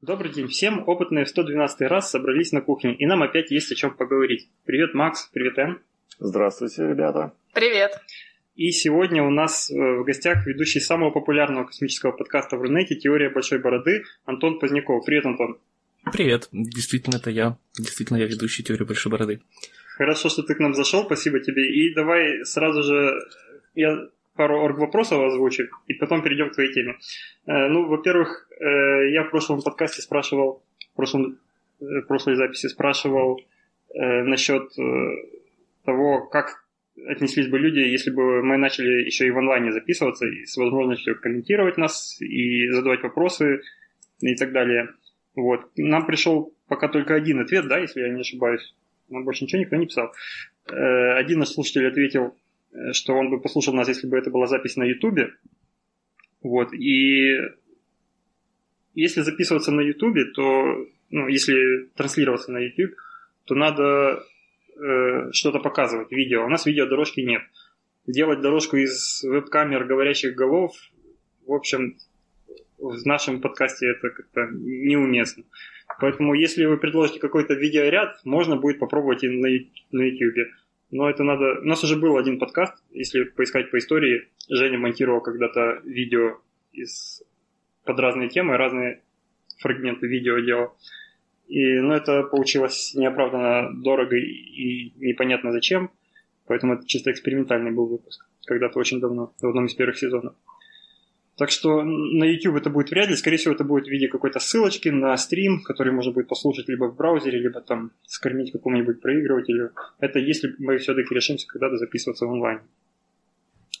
Добрый день всем. Опытные в 112 раз собрались на кухне, и нам опять есть о чем поговорить. Привет, Макс. Привет, Эн. Здравствуйте, ребята. Привет. И сегодня у нас э, в гостях ведущий самого популярного космического подкаста в Рунете «Теория большой бороды» Антон Поздняков. Привет, Антон. Привет. Действительно, это я. Действительно, я ведущий «Теорию большой бороды». Хорошо, что ты к нам зашел. Спасибо тебе. И давай сразу же я пару орг-вопросов озвучу, и потом перейдем к твоей теме. Э, ну, во-первых, э, я в прошлом подкасте спрашивал, в, прошлом, э, в прошлой записи спрашивал насчет того, как отнеслись бы люди, если бы мы начали еще и в онлайне записываться, и с возможностью комментировать нас, и задавать вопросы, и так далее. Вот. Нам пришел пока только один ответ, да, если я не ошибаюсь. Нам больше ничего никто не писал. Один наш слушатель ответил, что он бы послушал нас, если бы это была запись на Ютубе. Вот, и если записываться на Ютубе, то, ну, если транслироваться на YouTube, то надо э, что-то показывать, видео. У нас видеодорожки нет. Делать дорожку из веб-камер говорящих голов, в общем, в нашем подкасте это как-то неуместно. Поэтому, если вы предложите какой-то видеоряд, можно будет попробовать и на, на YouTube. Но это надо... У нас уже был один подкаст, если поискать по истории. Женя монтировал когда-то видео из... под разные темы, разные фрагменты видео делал. И, ну, это получилось неоправданно дорого и непонятно зачем. Поэтому это чисто экспериментальный был выпуск. Когда-то очень давно, в одном из первых сезонов. Так что на YouTube это будет вряд ли. Скорее всего, это будет в виде какой-то ссылочки на стрим, который можно будет послушать либо в браузере, либо там скормить какому-нибудь проигрывателю. Это если мы все-таки решимся когда-то записываться в онлайн.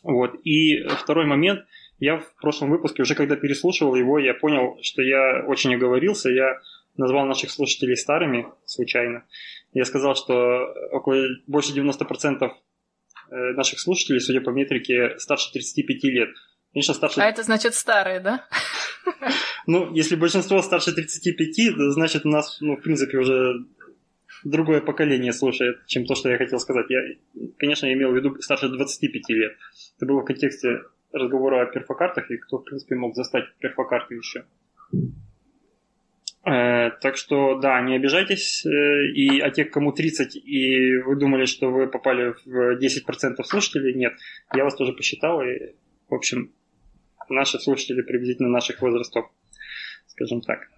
Вот. И второй момент. Я в прошлом выпуске, уже когда переслушивал его, я понял, что я очень оговорился. Я назвал наших слушателей старыми случайно. Я сказал, что около больше 90% э, наших слушателей, судя по метрике, старше 35 лет. Конечно, старше... А это значит старые, да? Ну, если большинство старше 35, то значит у нас, ну, в принципе, уже другое поколение слушает, чем то, что я хотел сказать. Я, конечно, я имел в виду старше 25 лет. Это было в контексте разговора о перфокартах, и кто, в принципе, мог застать перфокарты еще. Э, так что, да, не обижайтесь. Э, и а те, кому 30, и вы думали, что вы попали в 10% слушателей, нет. Я вас тоже посчитал, и, в общем, наши слушатели приблизительно наших возрастов, скажем так.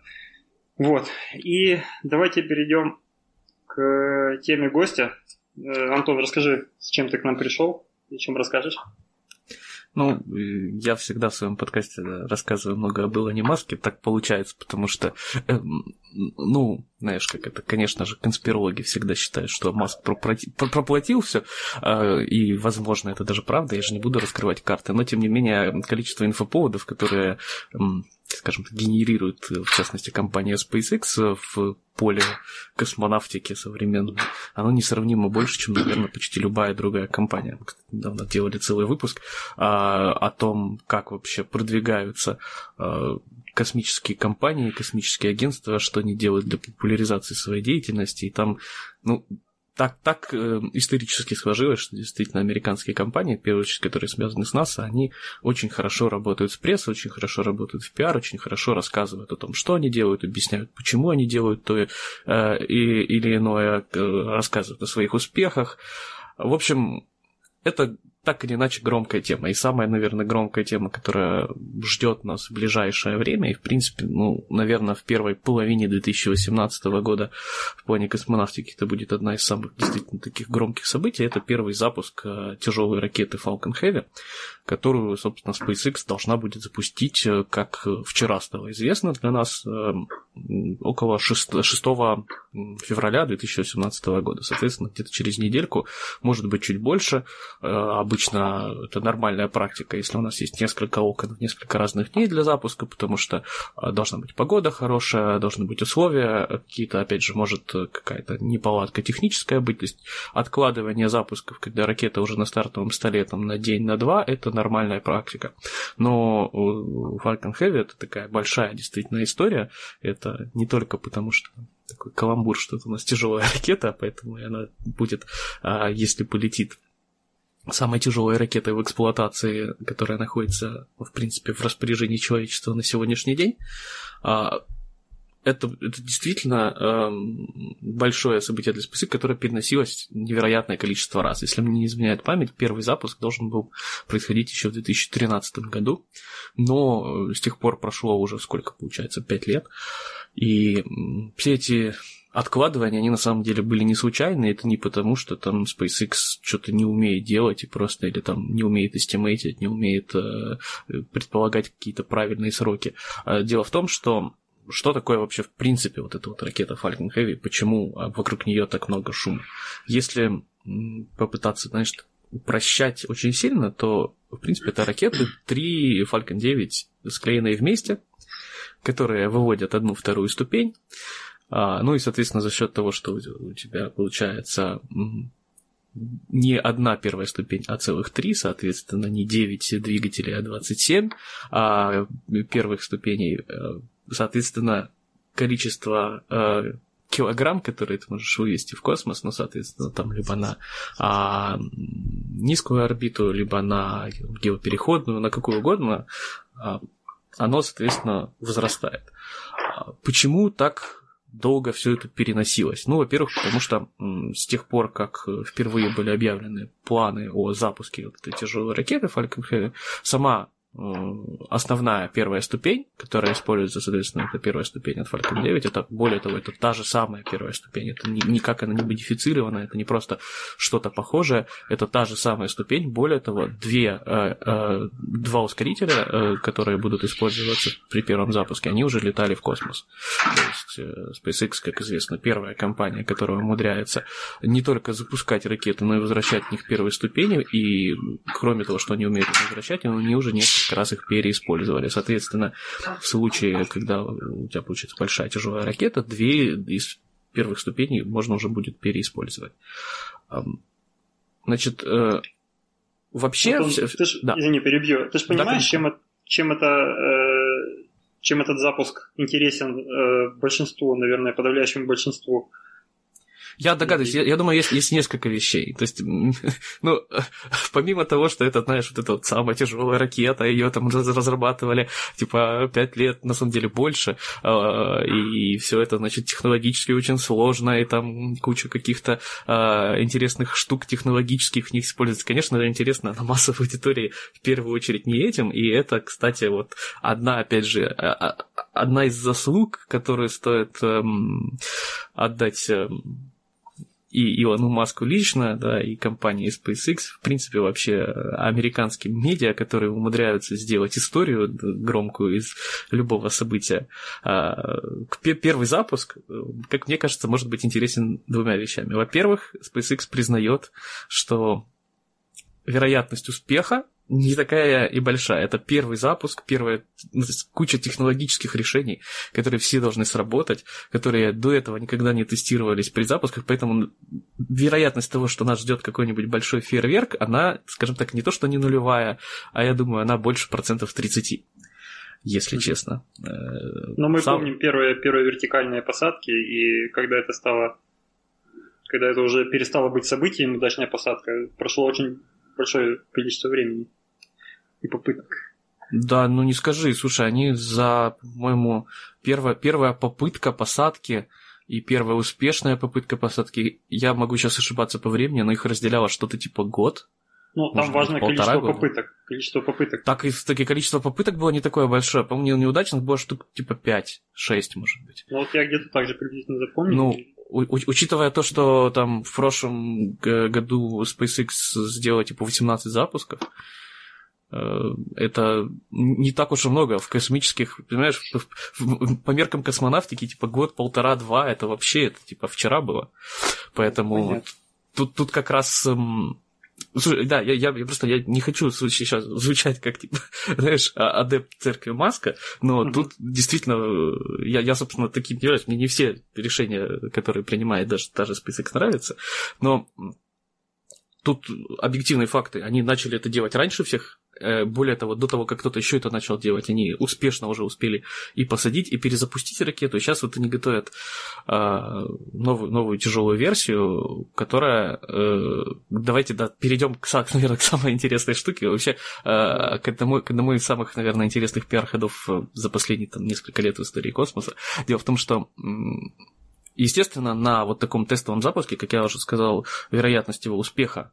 Вот. И давайте перейдем к теме гостя. Э, Антон, расскажи, с чем ты к нам пришел и чем расскажешь? Ну, я всегда в своем подкасте рассказываю много об Илоне Маске, так получается, потому что, э, ну, знаешь, как это, конечно же, конспирологи всегда считают, что Маск проплатил все, э, и, возможно, это даже правда, я же не буду раскрывать карты, но, тем не менее, количество инфоповодов, которые скажем так, генерирует, в частности, компания SpaceX в поле космонавтики современной, оно несравнимо больше, чем, наверное, почти любая другая компания. Мы недавно делали целый выпуск а, о том, как вообще продвигаются а, космические компании, космические агентства, что они делают для популяризации своей деятельности. И там, ну, так, так э, исторически сложилось, что действительно американские компании, в первую очередь, которые связаны с НАСА, они очень хорошо работают с прессой, очень хорошо работают в пиар, очень хорошо рассказывают о том, что они делают, объясняют, почему они делают то э, и, или иное, э, рассказывают о своих успехах. В общем, это так или иначе громкая тема. И самая, наверное, громкая тема, которая ждет нас в ближайшее время, и, в принципе, ну, наверное, в первой половине 2018 года в плане космонавтики это будет одна из самых действительно таких громких событий. Это первый запуск э, тяжелой ракеты Falcon Heavy, которую, собственно, SpaceX должна будет запустить, э, как вчера стало известно для нас, э, около 6, 6 февраля 2018 года. Соответственно, где-то через недельку, может быть, чуть больше, обычно это нормальная практика, если у нас есть несколько окон, несколько разных дней для запуска, потому что а, должна быть погода хорошая, должны быть условия какие-то, опять же, может какая-то неполадка техническая быть, то есть откладывание запусков, когда ракета уже на стартовом столе там на день, на два, это нормальная практика. Но Falcon Heavy это такая большая действительно история, это не только потому, что такой каламбур, что это у нас тяжелая ракета, поэтому она будет, а, если полетит самой тяжелой ракетой в эксплуатации, которая находится, в принципе, в распоряжении человечества на сегодняшний день. А, это, это действительно э, большое событие для SpaceX, которое переносилось невероятное количество раз. Если мне не изменяет память, первый запуск должен был происходить еще в 2013 году, но с тех пор прошло уже сколько получается, 5 лет. И все эти откладывания, они на самом деле были не случайные, это не потому, что там SpaceX что-то не умеет делать и просто, или там не умеет эстимейтить, не умеет э, предполагать какие-то правильные сроки. А дело в том, что что такое вообще в принципе вот эта вот ракета Falcon Heavy, почему а, вокруг нее так много шума. Если попытаться, знаешь, упрощать очень сильно, то, в принципе, это ракеты, три Falcon 9 склеенные вместе, которые выводят одну вторую ступень. А, ну и, соответственно, за счет того, что у тебя получается не одна первая ступень, а целых три, соответственно, не 9 двигателей, а 27 а первых ступеней, э, соответственно, количество э, килограмм, которые ты можешь вывести в космос, ну, соответственно, там либо на а, низкую орбиту, либо на геопереходную, на какую угодно, а, оно, соответственно, возрастает. А почему так долго все это переносилось? Ну, во-первых, потому что с тех пор, как впервые были объявлены планы о запуске вот этой тяжелой ракеты Falcon Heavy, сама Э, основная первая ступень, которая используется, соответственно, это первая ступень от Falcon 9, это, более того, это та же самая первая ступень, это не, никак она не модифицирована, это не просто что-то похожее, это та же самая ступень, более того, две, э, э, два ускорителя, э, которые будут использоваться при первом запуске, они уже летали в космос. То есть э, SpaceX, как известно, первая компания, которая умудряется не только запускать ракеты, но и возвращать в них первые ступени, и кроме того, что они умеют возвращать, они уже несколько как раз их переиспользовали. Соответственно, в случае, когда у тебя получится большая тяжелая ракета, две из первых ступеней можно уже будет переиспользовать. Значит, э, вообще... Вот он, ты ж, да. Извини, перебью. Ты же понимаешь, да, чем, чем это... Э, чем этот запуск интересен э, большинству, наверное, подавляющему большинству я догадываюсь, я, я думаю, есть, есть несколько вещей. То есть, ну, помимо того, что это, знаешь, вот эта вот самая тяжелая ракета, ее там разрабатывали, типа, пять лет, на самом деле, больше, а, и все это, значит, технологически очень сложно, и там куча каких-то а, интересных штук технологических в них используется. Конечно, это интересно на массовой аудитории в первую очередь не этим, и это, кстати, вот одна, опять же, а, одна из заслуг, которые стоит эм, отдать эм, и Илону Маску лично, да, и компании SpaceX, в принципе, вообще американским медиа, которые умудряются сделать историю громкую из любого события. А, первый запуск, как мне кажется, может быть интересен двумя вещами. Во-первых, SpaceX признает, что вероятность успеха не такая и большая. Это первый запуск, первая ну, куча технологических решений, которые все должны сработать, которые до этого никогда не тестировались при запусках, поэтому вероятность того, что нас ждет какой-нибудь большой фейерверк, она, скажем так, не то что не нулевая, а я думаю, она больше процентов 30 если честно. Э, Но мы Сам... помним первые, первые вертикальные посадки, и когда это стало когда это уже перестало быть событием, удачная посадка, прошло очень большое количество времени и попыток. Да, ну не скажи, слушай, они за, по-моему, первая, первая попытка посадки и первая успешная попытка посадки, я могу сейчас ошибаться по времени, но их разделяло что-то типа год. Ну, там важно количество года. попыток. Количество попыток. Так и таки количество попыток было не такое большое. По-моему, неудачных было штук типа 5-6, может быть. Ну, вот я где-то так же приблизительно запомнил. Ну, у- учитывая то, что там в прошлом году SpaceX сделал типа 18 запусков, это не так уж и много в космических, понимаешь, по меркам космонавтики, типа год, полтора, два, это вообще, это типа вчера было. Поэтому тут, тут как раз эм, Слушай, да, я, я, я просто я не хочу сейчас звучать как, типа, знаешь, а, адепт церкви Маска, но mm-hmm. тут действительно, э, я, я, собственно, таким не являюсь. Мне не все решения, которые принимает даже, даже список нравятся, но тут объективные факты. Они начали это делать раньше всех э, более того, до того, как кто-то еще это начал делать, они успешно уже успели и посадить, и перезапустить ракету. И сейчас вот они готовят э, новую, новую тяжелую версию, которая... Э, давайте да, перейдем, к, наверное, к самой интересной штуке. Вообще, э, к, одному, к одному из самых, наверное, интересных пиар-ходов за последние там, несколько лет в истории космоса. Дело в том, что Естественно, на вот таком тестовом запуске, как я уже сказал, вероятность его успеха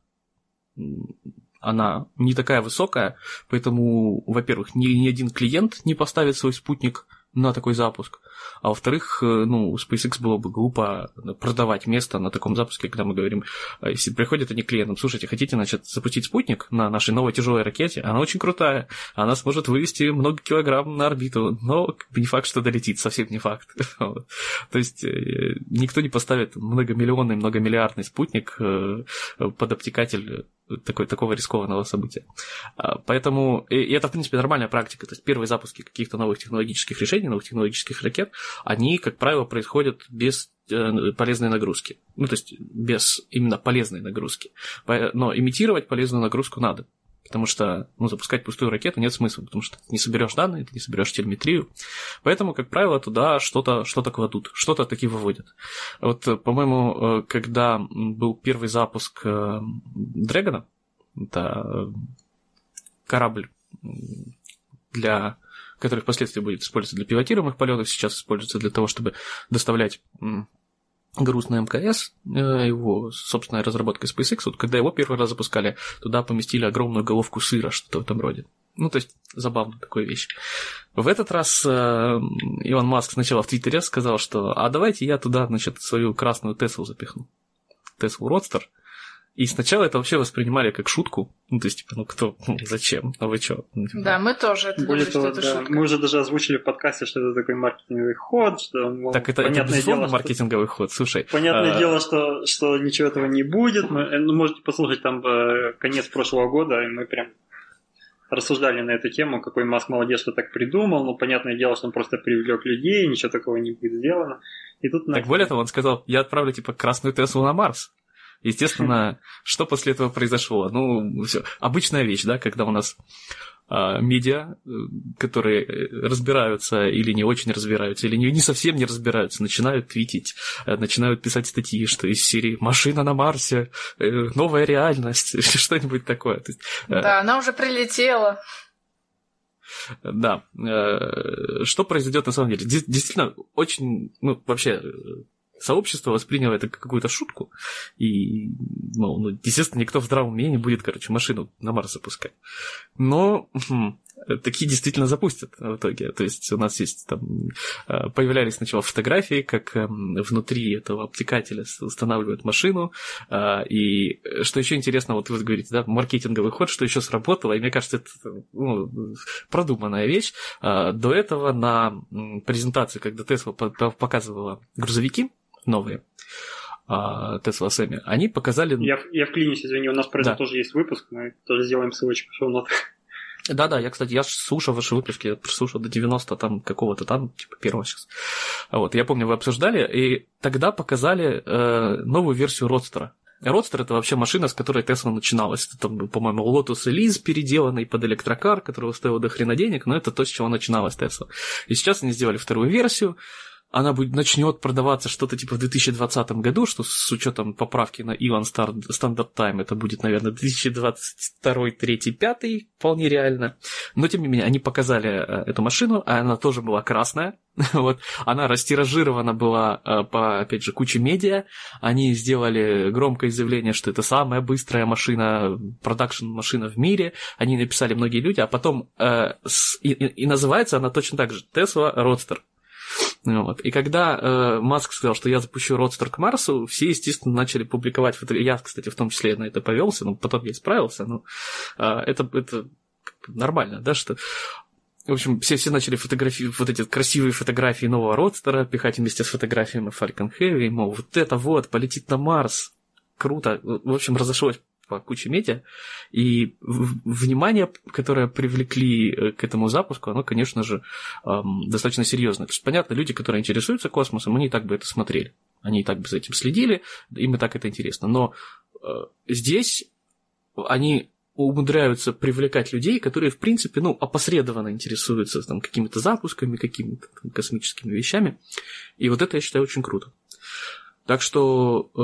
она не такая высокая, поэтому, во-первых, ни, ни один клиент не поставит свой спутник на такой запуск. А во-вторых, э, ну, SpaceX было бы глупо продавать место на таком запуске, когда мы говорим, э, если приходят они к клиентам, слушайте, хотите, значит, запустить спутник на нашей новой тяжелой ракете, она очень крутая, она сможет вывести много килограмм на орбиту, но не факт, что долетит, совсем не факт. То есть э, никто не поставит многомиллионный, многомиллиардный спутник под обтекатель такой, такого рискованного события. А, поэтому, и это, в принципе, нормальная практика. То есть первые запуски каких-то новых технологических решений, новых технологических ракет, они, как правило, происходят без э, полезной нагрузки. Ну, то есть без именно полезной нагрузки. Но имитировать полезную нагрузку надо. Потому что ну, запускать пустую ракету нет смысла, потому что ты не соберешь данные, ты не соберешь телеметрию. Поэтому, как правило, туда что-то что кладут, что-то таки выводят. Вот, по-моему, э, когда был первый запуск Дрэгона, это корабль для который впоследствии будет использоваться для пилотируемых полетов, сейчас используется для того, чтобы доставлять груз на МКС, э, его собственная разработка SpaceX, вот когда его первый раз запускали, туда поместили огромную головку сыра, что-то в этом роде. Ну, то есть, забавно такая вещь. В этот раз э, Илон Маск сначала в Твиттере сказал, что а давайте я туда, значит, свою красную Теслу запихну. Теслу Родстер. И сначала это вообще воспринимали как шутку. Ну, то есть, типа, ну кто, ну, зачем? А вы чё? Ну, типа... Да, мы тоже это Более того, да, шутка. мы уже даже озвучили в подкасте, что это такой маркетинговый ход, что... Мол, так это, это безусловно дело, маркетинговый что... ход, слушай. Понятное а... дело, что, что ничего этого не будет. Мы, э, ну, можете послушать там э, конец прошлого года, и мы прям рассуждали на эту тему, какой Маск молодец, что так придумал, но понятное дело, что он просто привлек людей, ничего такого не будет сделано. И тут так более того, он сказал, я отправлю типа красную Теслу на Марс. Естественно, что после этого произошло? Ну, все. Обычная вещь, да, когда у нас а, медиа, э, которые э, разбираются или не очень разбираются, или не, не совсем не разбираются, начинают твитить, э, начинают писать статьи, что из серии «Машина на Марсе», «Новая реальность», что-нибудь такое. Да, она уже прилетела. Да. Что произойдет на самом деле? Действительно, очень, ну, вообще, сообщество восприняло это как какую-то шутку, и, ну, ну, естественно, никто в здравом уме не будет, короче, машину на Марс запускать. Но хм, такие действительно запустят в итоге. То есть у нас есть там... Э, появлялись сначала фотографии, как эм, внутри этого обтекателя устанавливают машину. Э, и что еще интересно, вот вы говорите, да, маркетинговый ход, что еще сработало, и мне кажется, это ну, продуманная вещь. Э, до этого на презентации, когда Tesla показывала грузовики, новые, Тесла Сэмми, они показали... Я, я вклинюсь, извини, у нас про да. это тоже есть выпуск, мы тоже сделаем ссылочку в шоу Да-да, я, кстати, я слушал ваши выпуски, я слушал до 90 там какого-то там, типа первого сейчас. Вот, я помню, вы обсуждали, и тогда показали э, новую версию Родстера. Родстер это вообще машина, с которой Тесла начиналась. Это там, по-моему, Lotus Elise переделанный под электрокар, который стоил до хрена денег, но это то, с чего начиналась Тесла. И сейчас они сделали вторую версию, она будет, начнет продаваться что-то типа в 2020 году, что с учетом поправки на Иван Standard Time это будет, наверное, 2022, 3, 5, вполне реально. Но, тем не менее, они показали э, эту машину, а она тоже была красная, вот, она растиражирована была э, по, опять же, куче медиа, они сделали громкое заявление, что это самая быстрая машина, продакшн-машина в мире, они написали многие люди, а потом э, с, и, и называется она точно так же, Tesla Roadster. Вот. И когда э, Маск сказал, что я запущу Родстер к Марсу, все, естественно, начали публиковать фотографии. Я, кстати, в том числе на это повелся, но потом я исправился. Но э, это, это нормально, да, что в общем, все, все начали фотографии, вот эти красивые фотографии нового Родстера пихать вместе с фотографиями Falcon Heavy, мол, вот это вот, полетит на Марс, круто. В общем, разошлось по куче медиа, и внимание, которое привлекли э, к этому запуску, оно, конечно же, достаточно серьезное. То есть, понятно, люди, которые интересуются космосом, они и так бы это смотрели, они и так бы за этим следили, им и так это интересно. Но э, здесь они умудряются привлекать людей, которые, в принципе, ну, опосредованно интересуются там, какими-то запусками, какими-то космическими вещами. И вот это я считаю очень круто. Так что, э,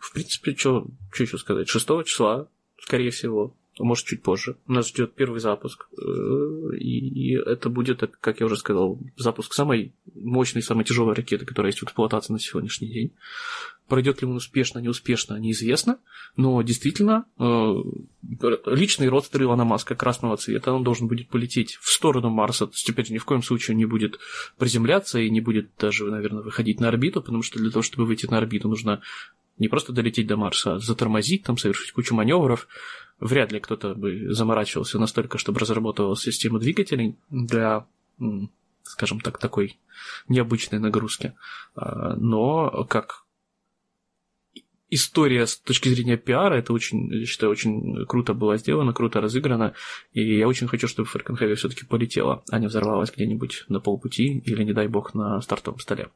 в принципе, что еще сказать? 6 числа, скорее всего, может, чуть позже. Нас ждет первый запуск. Э, и это будет, как я уже сказал, запуск самой мощной, самой тяжелой ракеты, которая есть в эксплуатации на сегодняшний день. Пройдет ли он успешно, неуспешно, неизвестно. Но действительно, э, личный родственник Илона Маска красного цвета, он должен будет полететь в сторону Марса. То есть теперь ни в коем случае не будет приземляться и не будет даже, наверное, выходить на орбиту, потому что для того, чтобы выйти на орбиту, нужно не просто долететь до Марса, а затормозить, там совершить кучу маневров, вряд ли кто-то бы заморачивался настолько, чтобы разработал систему двигателей для, скажем так, такой необычной нагрузки. А, но как история с точки зрения пиара, это очень, я считаю, очень круто было сделано, круто разыграно, и я очень хочу, чтобы Фаркенхеви все-таки полетела, а не взорвалась где-нибудь на полпути или, не дай бог, на стартовом столе.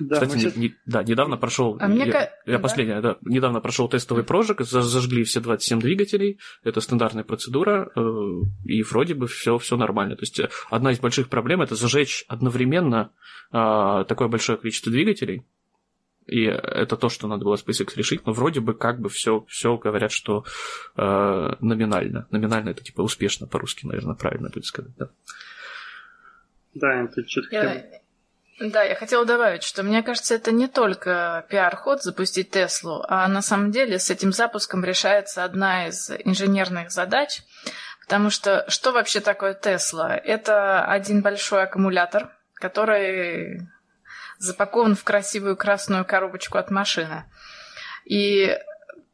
Да, Кстати, сейчас... не, да, недавно прошел, а я, мне... я последняя, да, недавно прошел тестовый прожиг, зажгли все 27 двигателей, это стандартная процедура, э, и вроде бы все, все нормально. То есть э, одна из больших проблем это зажечь одновременно а, такое большое количество двигателей, и это то, что надо было SpaceX решить, но вроде бы как бы все, все говорят, что э, номинально. Номинально это типа успешно по-русски, наверное, правильно будет сказать, да. Да, это что-то я... Да, я хотела добавить, что мне кажется, это не только пиар-ход запустить Теслу, а на самом деле с этим запуском решается одна из инженерных задач, потому что что вообще такое Тесла? Это один большой аккумулятор, который запакован в красивую красную коробочку от машины. И,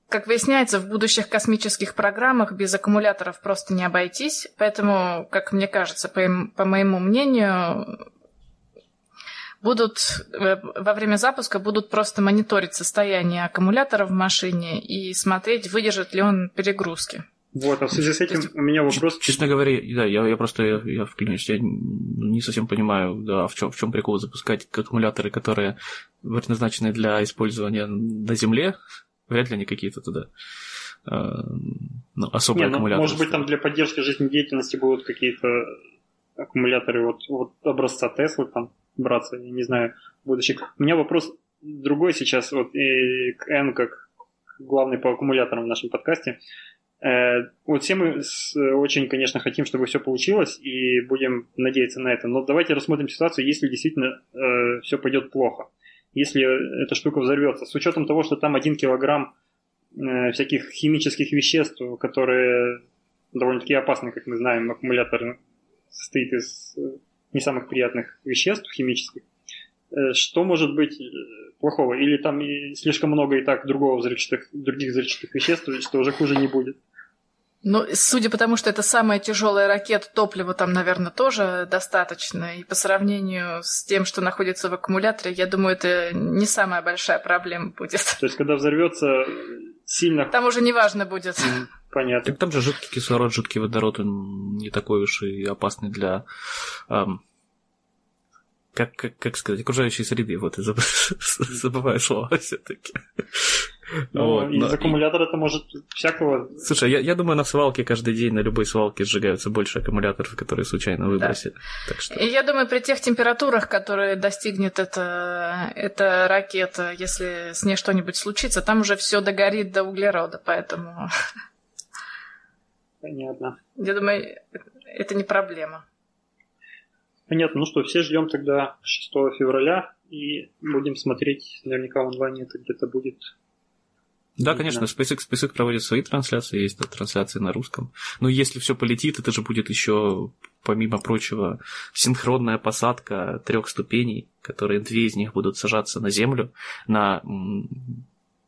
как выясняется, в будущих космических программах без аккумуляторов просто не обойтись. Поэтому, как мне кажется, по, по моему мнению, будут э, во время запуска будут просто мониторить состояние аккумулятора в машине и смотреть, выдержит ли он перегрузки. Вот, а в связи с этим у меня вопрос... Честно говоря, да, я, я просто, я, я вклинюсь, я не совсем понимаю, да, в чем, в чем прикол запускать аккумуляторы, которые предназначены для использования на Земле, вряд ли они какие-то туда э, ну, особые не, ну, аккумуляторы. Может быть, там для поддержки жизнедеятельности будут какие-то аккумуляторы вот, вот образца Теслы там браться, я не знаю, будущих. У меня вопрос другой сейчас, вот и к N как главный по аккумуляторам в нашем подкасте. Э, вот все мы очень, конечно, хотим, чтобы все получилось, и будем надеяться на это. Но давайте рассмотрим ситуацию, если действительно э, все пойдет плохо. Если эта штука взорвется. С учетом того, что там один килограмм э, всяких химических веществ, которые довольно-таки опасны, как мы знаем, аккумулятор состоит из не самых приятных веществ химических. Что может быть плохого? Или там слишком много и так другого взрывчатых, других взрывчатых веществ, что уже хуже не будет? Ну, судя по тому, что это самая тяжелая ракета, топлива там, наверное, тоже достаточно. И по сравнению с тем, что находится в аккумуляторе, я думаю, это не самая большая проблема будет. То есть, когда взорвется сильно... Там уже не важно будет. Понятно. Так там же жидкий кислород, жидкий водород, он не такой уж и опасный для эм, как, как, как сказать, окружающей среды, вот, забываю слова все-таки. Ну, вот, из но... аккумулятора это может всякого... Слушай, я, я думаю, на свалке каждый день, на любой свалке сжигаются больше аккумуляторов, которые случайно выбросили. Да. Так что... И я думаю, при тех температурах, которые достигнет эта, эта ракета, если с ней что-нибудь случится, там уже все догорит до углерода, поэтому... Понятно. Я думаю, это не проблема. Понятно. Ну что, все ждем тогда 6 февраля и будем смотреть. Наверняка в онлайне это где-то будет. Да, конечно, SpaceX, SpaceX проводит свои трансляции, есть да, трансляции на русском. Но если все полетит, это же будет еще, помимо прочего, синхронная посадка трех ступеней, которые две из них будут сажаться на Землю, на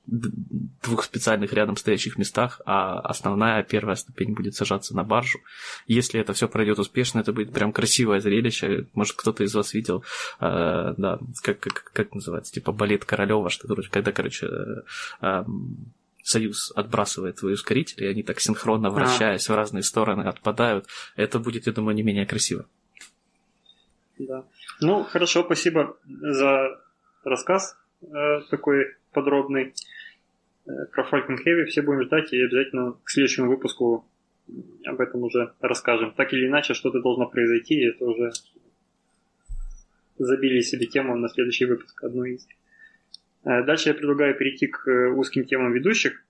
двух специальных рядом стоящих местах, а основная первая ступень будет сажаться на баржу. Если это все пройдет успешно, это будет прям красивое зрелище. Может, кто-то из вас видел, э, да, как, как, как называется, типа балет Королева, что то когда, короче, э, э, Союз отбрасывает твои ускорители, и они так синхронно вращаясь а. в разные стороны отпадают. Это будет, я думаю, не менее красиво. Да. Ну, хорошо, спасибо за рассказ э, такой подробный. Э, про Falcon Heavy все будем ждать и обязательно к следующему выпуску об этом уже расскажем. Так или иначе, что-то должно произойти, и это уже забили себе тему на следующий выпуск, одну из. Э, дальше я предлагаю перейти к э, узким темам ведущих.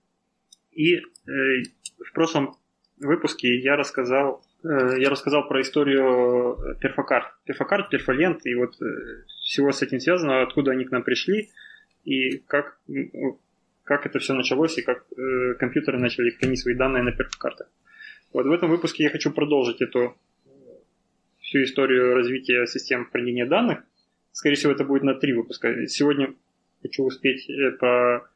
И в прошлом выпуске я рассказал, я рассказал про историю перфокарт. Перфокарт, перфолент и вот всего с этим связано, откуда они к нам пришли и как, как это все началось и как компьютеры начали хранить свои данные на перфокартах. Вот в этом выпуске я хочу продолжить эту всю историю развития систем хранения данных. Скорее всего, это будет на три выпуска. Сегодня хочу успеть э, по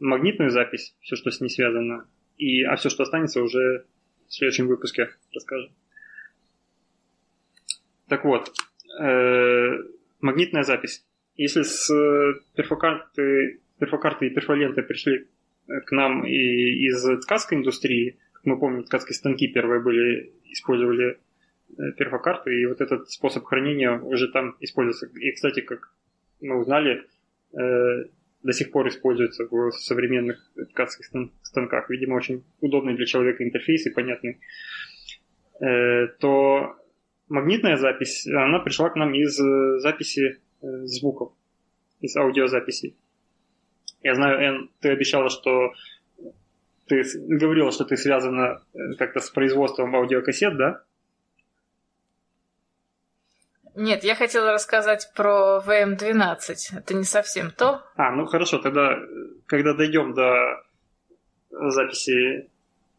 магнитную запись, все, что с ней связано, и, а все, что останется, уже в следующем выпуске расскажем. Так вот, э, магнитная запись. Если с перфокарты, перфокарты и перфоленты пришли к нам и из ткацкой индустрии, мы помним, ткацкие станки первые были, использовали э, перфокарты, и вот этот способ хранения уже там используется. И, кстати, как мы узнали, э, до сих пор используется в современных ткацких станках. Видимо, очень удобный для человека интерфейс и понятный. Э, то магнитная запись, она пришла к нам из записи звуков, из аудиозаписей. Я знаю, Эн, ты обещала, что ты говорила, что ты связана э, как-то с производством аудиокассет, да? Нет, я хотела рассказать про VM12. Это не совсем то. А, ну хорошо, тогда, когда дойдем до записи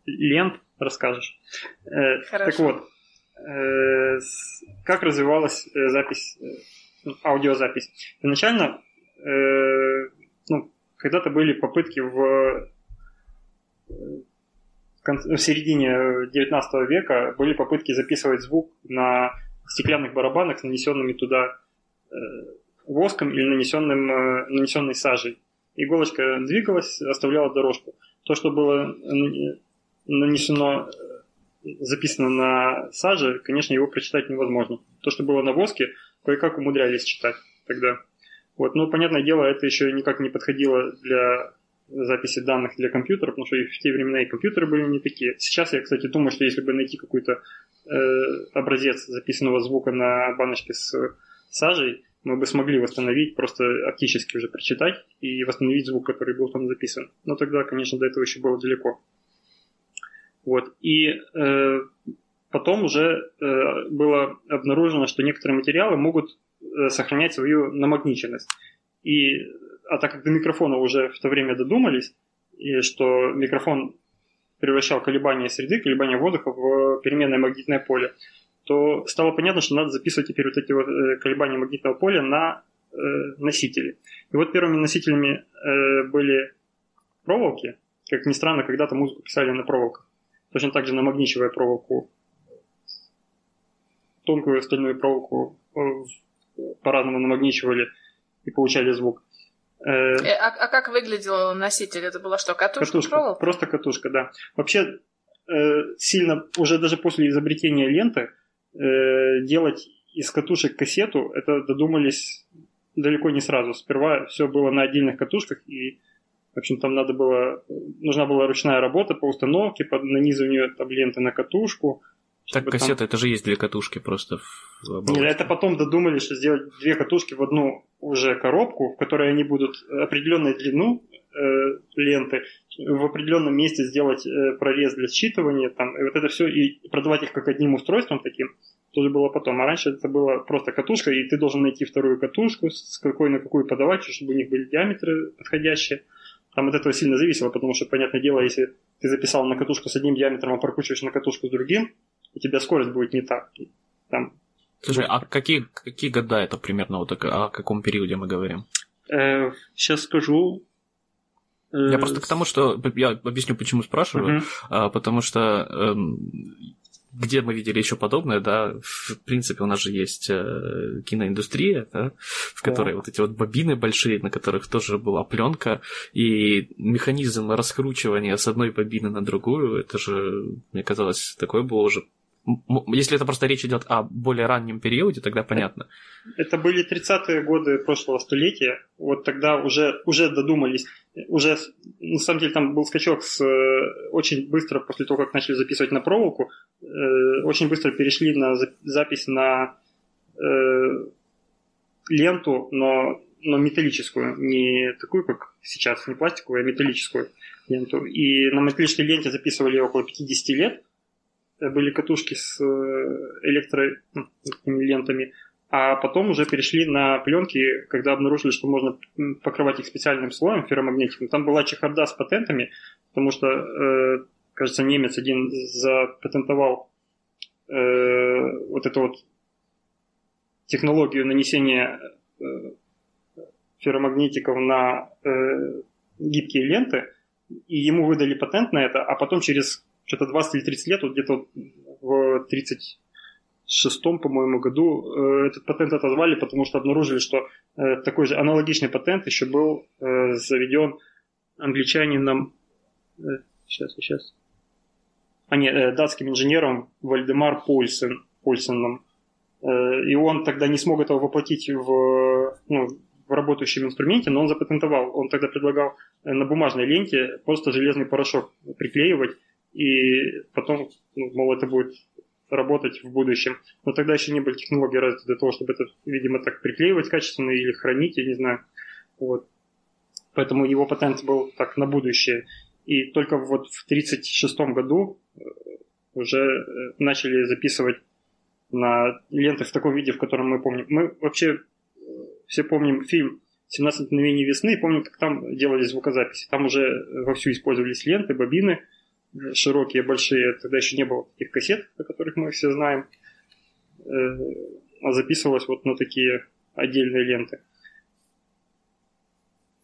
лент, расскажешь. Э, хорошо. Так вот, э, как развивалась запись, аудиозапись? Изначально, ну, когда-то были попытки в в середине 19 века были попытки записывать звук на стеклянных барабанах с нанесенными туда э, воском или нанесенным, э, нанесенной сажей. Иголочка двигалась, оставляла дорожку. То, что было нанесено, э, записано на саже, конечно, его прочитать невозможно. То, что было на воске, кое-как умудрялись читать тогда. Вот. Но, понятное дело, это еще никак не подходило для записи данных для компьютера, потому что в те времена и компьютеры были не такие. Сейчас я, кстати, думаю, что если бы найти какой-то э, образец записанного звука на баночке с сажей, мы бы смогли восстановить, просто оптически уже прочитать и восстановить звук, который был там записан. Но тогда, конечно, до этого еще было далеко. Вот. И э, потом уже э, было обнаружено, что некоторые материалы могут э, сохранять свою намагниченность. И а так как до микрофона уже в то время додумались, и что микрофон превращал колебания среды, колебания воздуха в переменное магнитное поле, то стало понятно, что надо записывать теперь вот эти вот э, колебания магнитного поля на э, носители. И вот первыми носителями э, были проволоки. Как ни странно, когда-то музыку писали на проволоках. Точно так же намагничивая проволоку, тонкую стальную проволоку по-разному намагничивали и получали звук. Э, э, а, а как выглядел носитель? Это была что, катушка? Катушка, проволока? просто катушка, да. Вообще, э, сильно, уже даже после изобретения ленты, делать из катушек кассету, это додумались далеко не сразу. Сперва все было на отдельных катушках, и, в общем, там надо было, нужна была ручная работа по установке, по нанизыванию там, ленты на катушку, так кассета, там... это же есть две катушки просто. В Нет, это потом додумались, что сделать две катушки в одну уже коробку, в которой они будут определенной длину э, ленты, в определенном месте сделать э, прорез для считывания, там, и вот это все, и продавать их как одним устройством таким, тоже было потом. А раньше это была просто катушка, и ты должен найти вторую катушку, с какой на какую подавать, чтобы у них были диаметры подходящие. Там от этого сильно зависело, потому что, понятное дело, если ты записал на катушку с одним диаметром, а прокручиваешь на катушку с другим, у тебя скорость будет не так. Там... Слушай, а какие, какие года это примерно, вот о каком периоде мы говорим? Э, сейчас скажу. Э, я просто к тому, что я объясню, почему спрашиваю, uh-huh. а, потому что э, где мы видели еще подобное, да, в принципе, у нас же есть э, киноиндустрия, да, в которой да. вот эти вот бобины большие, на которых тоже была пленка, и механизм раскручивания с одной бобины на другую, это же, мне казалось, такое было уже Если это просто речь идет о более раннем периоде, тогда понятно. Это были 30-е годы прошлого столетия. Вот тогда уже, уже додумались. Уже, на самом деле, там был скачок с очень быстро, после того, как начали записывать на проволоку, очень быстро перешли на запись на ленту, но, но металлическую, не такую, как сейчас, не пластиковую, а металлическую ленту. И на металлической ленте записывали около 50 лет. Были катушки с э, электролентами. А потом уже перешли на пленки, когда обнаружили, что можно покрывать их специальным слоем ферромагнетиком. Там была чехарда с патентами, потому что, э, кажется, немец один запатентовал э, вот эту вот технологию нанесения э, ферромагнетиков на э, гибкие ленты, и ему выдали патент на это, а потом через что-то 20 или 30 лет, вот где-то в 36-м, по-моему, году э, этот патент отозвали, потому что обнаружили, что э, такой же аналогичный патент еще был э, заведен англичанином, сейчас, сейчас, а не, э, датским инженером Вальдемар Польсен, Польсеном. И он тогда не смог этого воплотить в, ну, в работающем инструменте, но он запатентовал. Он тогда предлагал на бумажной ленте просто железный порошок приклеивать, и потом, ну, мол, это будет работать в будущем. Но тогда еще не были технологии развиты для того, чтобы это, видимо, так приклеивать качественно или хранить, я не знаю. Вот. Поэтому его патент был так на будущее. И только вот в 1936 году э, уже начали записывать на ленты в таком виде, в котором мы помним. Мы вообще все помним фильм «17 мгновений весны», помним, как там делали звукозаписи. Там уже вовсю использовались ленты, бобины, широкие, большие. Тогда еще не было таких кассет, о которых мы все знаем. Э, а записывалось вот на такие отдельные ленты.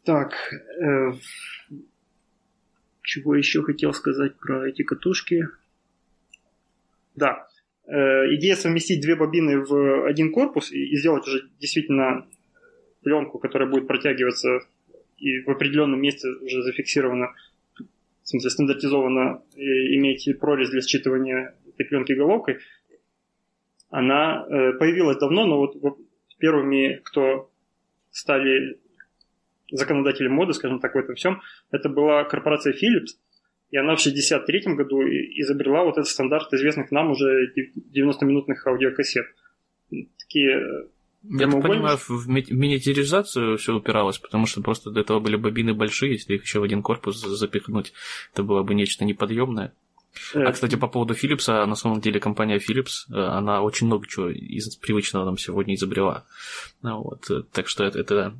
Так, э, чего еще хотел сказать про эти катушки? Да, Э, идея совместить две бобины в один корпус и сделать уже действительно пленку, которая будет протягиваться и в определенном месте уже зафиксирована, в смысле стандартизована, и иметь прорез для считывания этой пленки головкой, она э, появилась давно, но вот первыми, кто стали законодателем моды, скажем так, в этом всем, это была корпорация Philips – и она в 1963 году изобрела вот этот стандарт известных нам уже 90-минутных аудиокассет. Такие я так понимаю, в миниатюризацию все упиралось, потому что просто до этого были бобины большие, если их еще в один корпус запихнуть, это было бы нечто неподъемное. А, э, кстати, по поводу Philips, на самом деле компания Philips, э, она очень много чего из привычного нам сегодня изобрела. Ну вот, э, так что это, это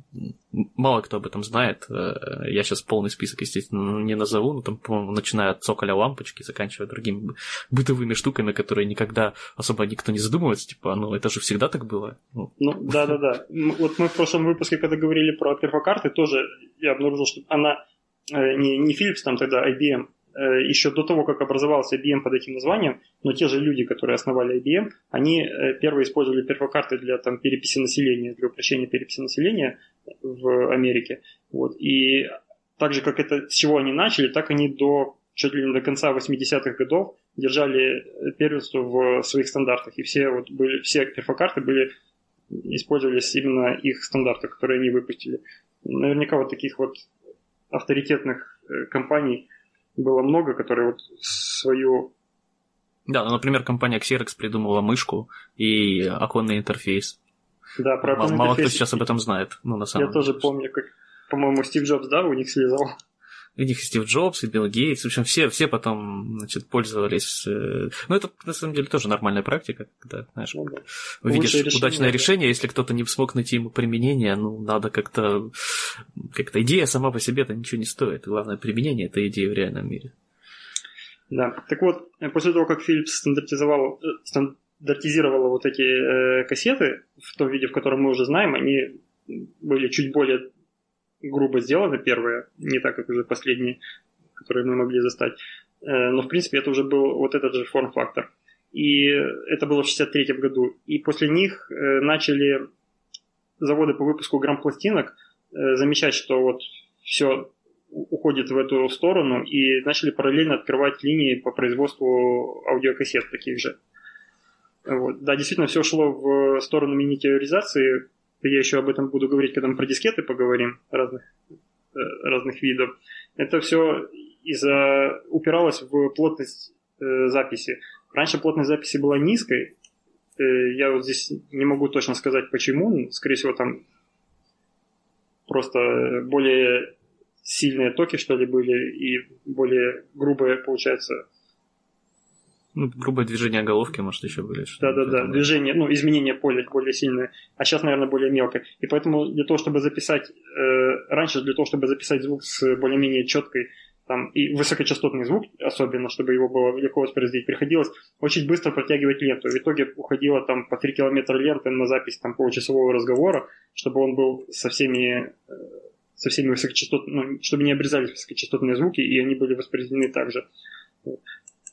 мало кто об этом знает. Я сейчас полный список, естественно, не назову, но там, по-моему, начиная от цоколя лампочки, заканчивая другими бытовыми штуками, которые никогда особо никто не задумывается, типа, ну это же всегда так было. Ну, ну да-да-да. Вот мы в прошлом выпуске, когда говорили про перфокарты, тоже я обнаружил, что она не, не Philips там тогда, IBM, Э, еще до того, как образовался IBM под этим названием, но те же люди, которые основали IBM, они э, первые использовали перфокарты для там, переписи населения, для упрощения переписи населения в Америке. Вот. И так же, как это, с чего они начали, так они до чуть ли не до конца 80-х годов держали первенство в своих стандартах. И все, вот были, все перфокарты были, использовались именно их стандарты, которые они выпустили. Наверняка вот таких вот авторитетных э, компаний – было много, которые вот свою... Да, ну, например, компания Xerox придумала мышку и оконный интерфейс. Да, про оконный Мало интерфейс... кто сейчас об этом знает, ну, на самом Я деле. тоже помню, как, по-моему, Стив Джобс, да, у них слезал. У них и Стив Джобс, и Билл Гейтс, в общем, все, все потом, значит, пользовались. Э, ну, это, на самом деле, тоже нормальная практика, когда, знаешь, ну, да. увидишь решение, удачное да. решение, если кто-то не смог найти ему применение, ну, надо как-то... Как-то идея сама по себе-то ничего не стоит. Главное применение этой идеи в реальном мире. Да, так вот, после того, как Philips стандартизовал, э, стандартизировала вот эти э, кассеты в том виде, в котором мы уже знаем, они были чуть более грубо сделаны первые, не так, как уже последние, которые мы могли застать. Э, но, в принципе, это уже был вот этот же форм-фактор. И это было в 63 году. И после них э, начали заводы по выпуску грамм-пластинок э, замечать, что вот все уходит в эту сторону, и начали параллельно открывать линии по производству аудиокассет таких же. Вот. Да, действительно, все шло в сторону миниатюризации. Я еще об этом буду говорить, когда мы про дискеты поговорим разных, э, разных видов. Это все из-за упиралось в плотность э, записи. Раньше плотность записи была низкой. Э, я вот здесь не могу точно сказать почему. Скорее всего, там просто более сильные токи, что ли, были, и более грубые, получается, ну, грубое движение головки, может, еще были. Да-да-да, движение, ну, изменение поля более сильное, а сейчас, наверное, более мелкое. И поэтому для того, чтобы записать, э, раньше для того, чтобы записать звук с более-менее четкой, там, и высокочастотный звук, особенно, чтобы его было легко воспроизводить, приходилось очень быстро протягивать ленту. В итоге уходило там по 3 километра ленты на запись там получасового разговора, чтобы он был со всеми э, со всеми высокочастотными, ну, чтобы не обрезались высокочастотные звуки, и они были воспроизведены также.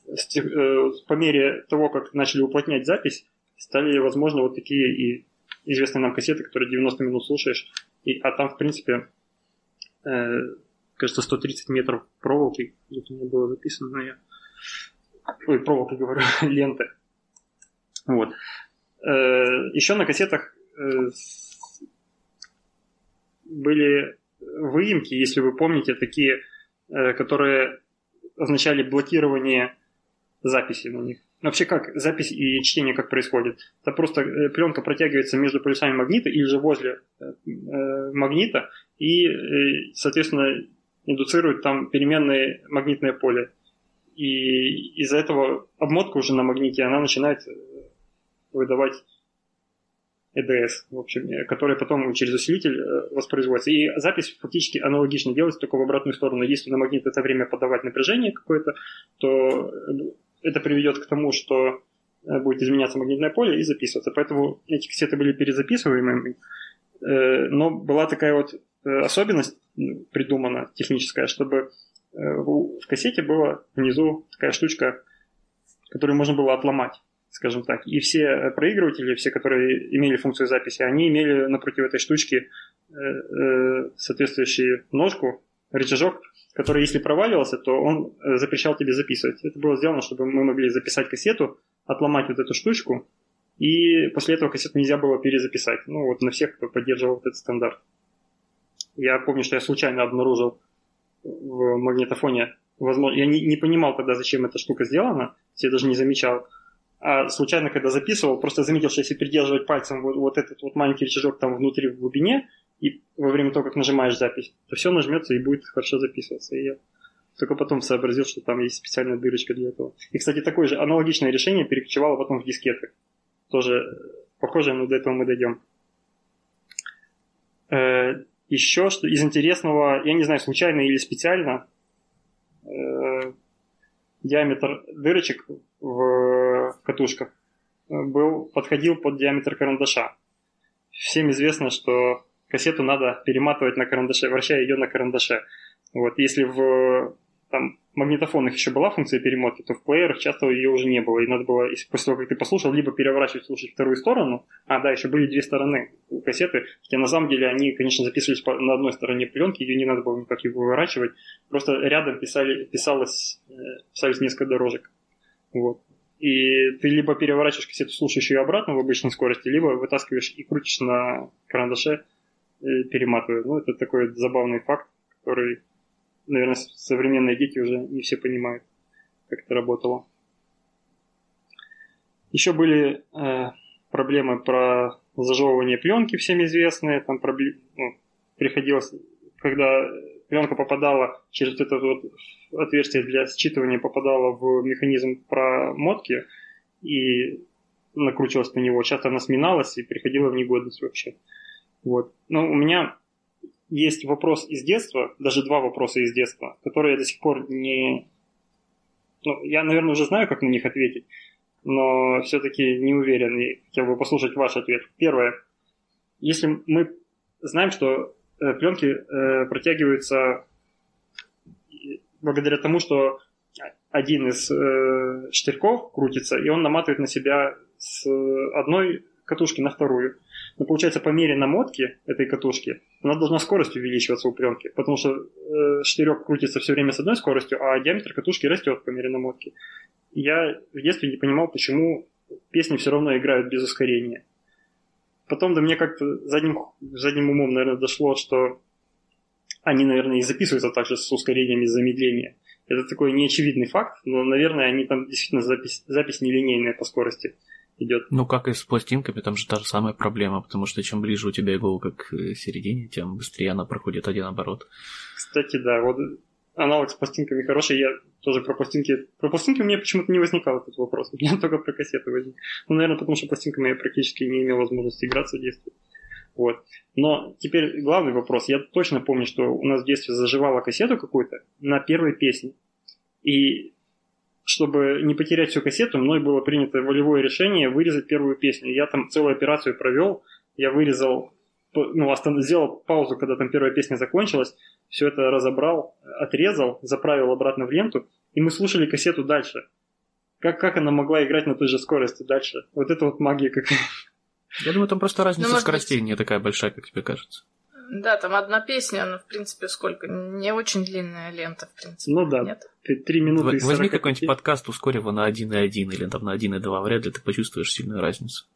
Э, по мере того, как начали уплотнять запись, стали возможны вот такие и известные нам кассеты, которые 90 минут слушаешь, и, а там, в принципе, э, кажется, 130 метров проволоки, где-то меня было записано, но я... Ой, проволоки, говорю, ленты. Вот. Э, еще на кассетах э, были выемки, если вы помните, такие, э, которые означали блокирование записи на них. Вообще как запись и чтение как происходит? Это просто э, пленка протягивается между полюсами магнита или же возле э, э магнита и, соответственно, индуцирует там переменное магнитное поле. И из-за этого обмотка уже на магните, она начинает выдавать EDS, в общем, который потом через усилитель воспроизводится. И запись фактически аналогично делается, только в обратную сторону. Если на магнит это время подавать напряжение какое-то, то это приведет к тому, что э, будет изменяться магнитное поле и записываться. Поэтому эти кассеты были перезаписываемыми. Э, но была такая вот э, особенность придумана техническая, чтобы в кассете была внизу такая штучка, которую можно было отломать, скажем так. И все проигрыватели, все, которые имели функцию записи, они имели напротив этой штучки соответствующую ножку, рычажок, который, если проваливался, то он э, запрещал тебе записывать. Это было сделано, чтобы мы могли записать кассету, отломать вот эту штучку, и после этого кассету нельзя было перезаписать. Ну, вот на всех, кто поддерживал этот стандарт. Я помню, что я случайно обнаружил в магнитофоне, возможно, я не, не понимал тогда, зачем эта штука сделана, я даже не замечал. А случайно, когда записывал, просто заметил, что если придерживать пальцем вот, вот этот вот маленький рычажок там внутри в глубине, и во время того, как нажимаешь запись, то все нажмется и будет хорошо записываться. И я только потом сообразил, что там есть специальная дырочка для этого. И, кстати, такое же аналогичное решение перекочевало потом в дискеты. Тоже похоже, но до этого мы дойдем. Э, еще что из интересного, я не знаю, случайно или специально, э, диаметр дырочек в катушках был, подходил под диаметр карандаша. Всем известно, что кассету надо перематывать на карандаше, вращая ее на карандаше. Вот, если в там, магнитофонах еще была функция перемотки, то в плеерах часто ее уже не было. И надо было, после того, как ты послушал, либо переворачивать, слушать вторую сторону. А, да, еще были две стороны у кассеты. Хотя на самом деле они, конечно, записывались на одной стороне пленки, ее не надо было никак его выворачивать. Просто рядом писали, писалось, э, писались несколько дорожек. Вот. И ты либо переворачиваешь кассету, слушаешь ее обратно в обычной скорости, либо вытаскиваешь и крутишь на карандаше перематываю. Ну, это такой забавный факт, который, наверное, современные дети уже не все понимают, как это работало. Еще были э, проблемы про зажевывание пленки, всем известные. Там проблем, ну, приходилось, когда пленка попадала через это вот отверстие для считывания, попадала в механизм промотки и накручивалась на него. Часто она сминалась и приходила в негодность вообще. Вот. Но у меня есть вопрос из детства, даже два вопроса из детства, которые я до сих пор не... Ну, я, наверное, уже знаю, как на них ответить, но все-таки не уверен и хотел бы послушать ваш ответ. Первое. Если мы знаем, что э, пленки э, протягиваются благодаря тому, что один из э, штырьков крутится, и он наматывает на себя с одной катушки на вторую. Но получается, по мере намотки этой катушки, она должна скорость увеличиваться у пленки, потому что э, штырек крутится все время с одной скоростью, а диаметр катушки растет по мере намотки. Я в детстве не понимал, почему песни все равно играют без ускорения. Потом до меня как-то задним, задним умом, наверное, дошло, что они, наверное, и записываются также с ускорением и замедления. Это такой неочевидный факт, но, наверное, они там действительно запись, запись нелинейная по скорости идет. Ну, как и с пластинками, там же та же самая проблема, потому что чем ближе у тебя иголка к середине, тем быстрее она проходит один оборот. Кстати, да, вот аналог с пластинками хороший. Я тоже про пластинки... Про пластинки у меня почему-то не возникал этот вопрос. У меня только про кассеты возник. Ну, наверное, потому что пластинками я практически не имел возможности играться в детстве. Вот. Но теперь главный вопрос. Я точно помню, что у нас в детстве заживала кассету какую-то на первой песне. И чтобы не потерять всю кассету, мной было принято волевое решение вырезать первую песню. Я там целую операцию провел. Я вырезал, ну, останов... сделал паузу, когда там первая песня закончилась. Все это разобрал, отрезал, заправил обратно в ленту. И мы слушали кассету дальше. Как, как она могла играть на той же скорости дальше? Вот это вот магия какая. Я думаю, там просто разница ну, скоростей быть... не такая большая, как тебе кажется. Да, там одна песня, но в принципе сколько? Не очень длинная лента, в принципе. Ну да, Нет? Три минуты Возьми какой-нибудь подкаст, ускорь его на 1.1 или там на 1.2, вряд ли ты почувствуешь сильную разницу.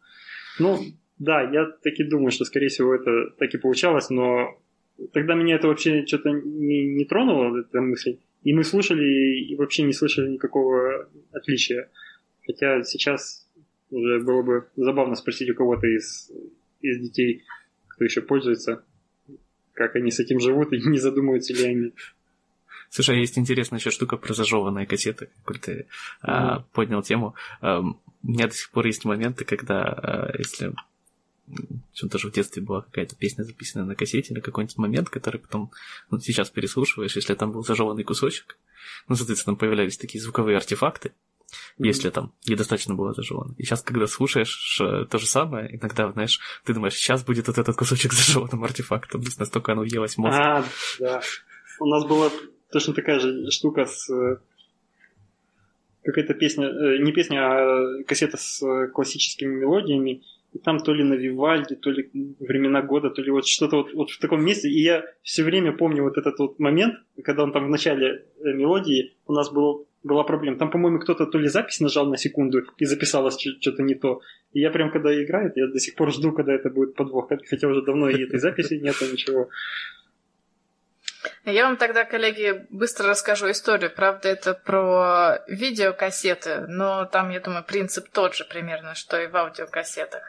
Ну, да, я таки думаю, что, скорее всего, это так и получалось, но тогда меня это вообще что-то не, не тронуло, эта мысль. И мы слушали, и вообще не слышали никакого отличия. Хотя сейчас уже было бы забавно спросить у кого-то из, из детей, кто еще пользуется, как они с этим живут, и не задумываются ли они. Слушай, а есть интересная еще штука про зажеванные кассеты, коль ты mm-hmm. а, поднял тему. А, у меня до сих пор есть моменты, когда, а, если чем тоже в детстве была какая-то песня записанная на кассете или какой-нибудь момент, который потом ну, сейчас переслушиваешь, если там был зажеванный кусочек, ну, соответственно, там появлялись такие звуковые артефакты, если там недостаточно было зажевано. И сейчас, когда слушаешь то же самое, иногда, знаешь, ты думаешь, сейчас будет вот этот кусочек зажеванным артефактом, то есть настолько оно въелось в мозг. А, да. У нас была точно такая же штука с какая-то песня, э, не песня, а кассета с классическими мелодиями, и там то ли на Вивальди, то ли времена года, то ли вот что-то вот, вот в таком месте. И я все время помню вот этот вот момент, когда он там в начале э, мелодии у нас был, была проблема. Там, по-моему, кто-то то ли запись нажал на секунду и записалось что-то не то. И я прям, когда играет, я до сих пор жду, когда это будет подвох. Хотя уже давно и этой записи нет, ничего. Я вам тогда, коллеги, быстро расскажу историю. Правда, это про видеокассеты, но там, я думаю, принцип тот же примерно, что и в аудиокассетах.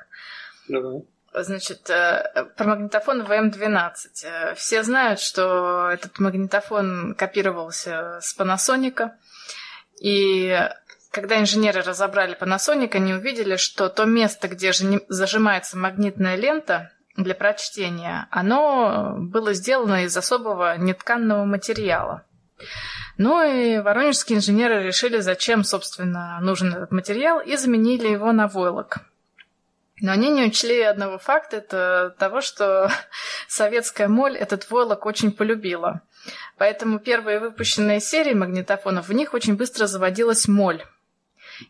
Давай. Значит, э, про магнитофон VM12. Э, все знают, что этот магнитофон копировался с Panasonic. И когда инженеры разобрали Panasonic, они увидели, что то место, где же зажимается магнитная лента, для прочтения, оно было сделано из особого нетканного материала. Ну и воронежские инженеры решили, зачем, собственно, нужен этот материал, и заменили его на войлок. Но они не учли одного факта, это того, что советская моль этот войлок очень полюбила. Поэтому первые выпущенные серии магнитофонов, в них очень быстро заводилась моль.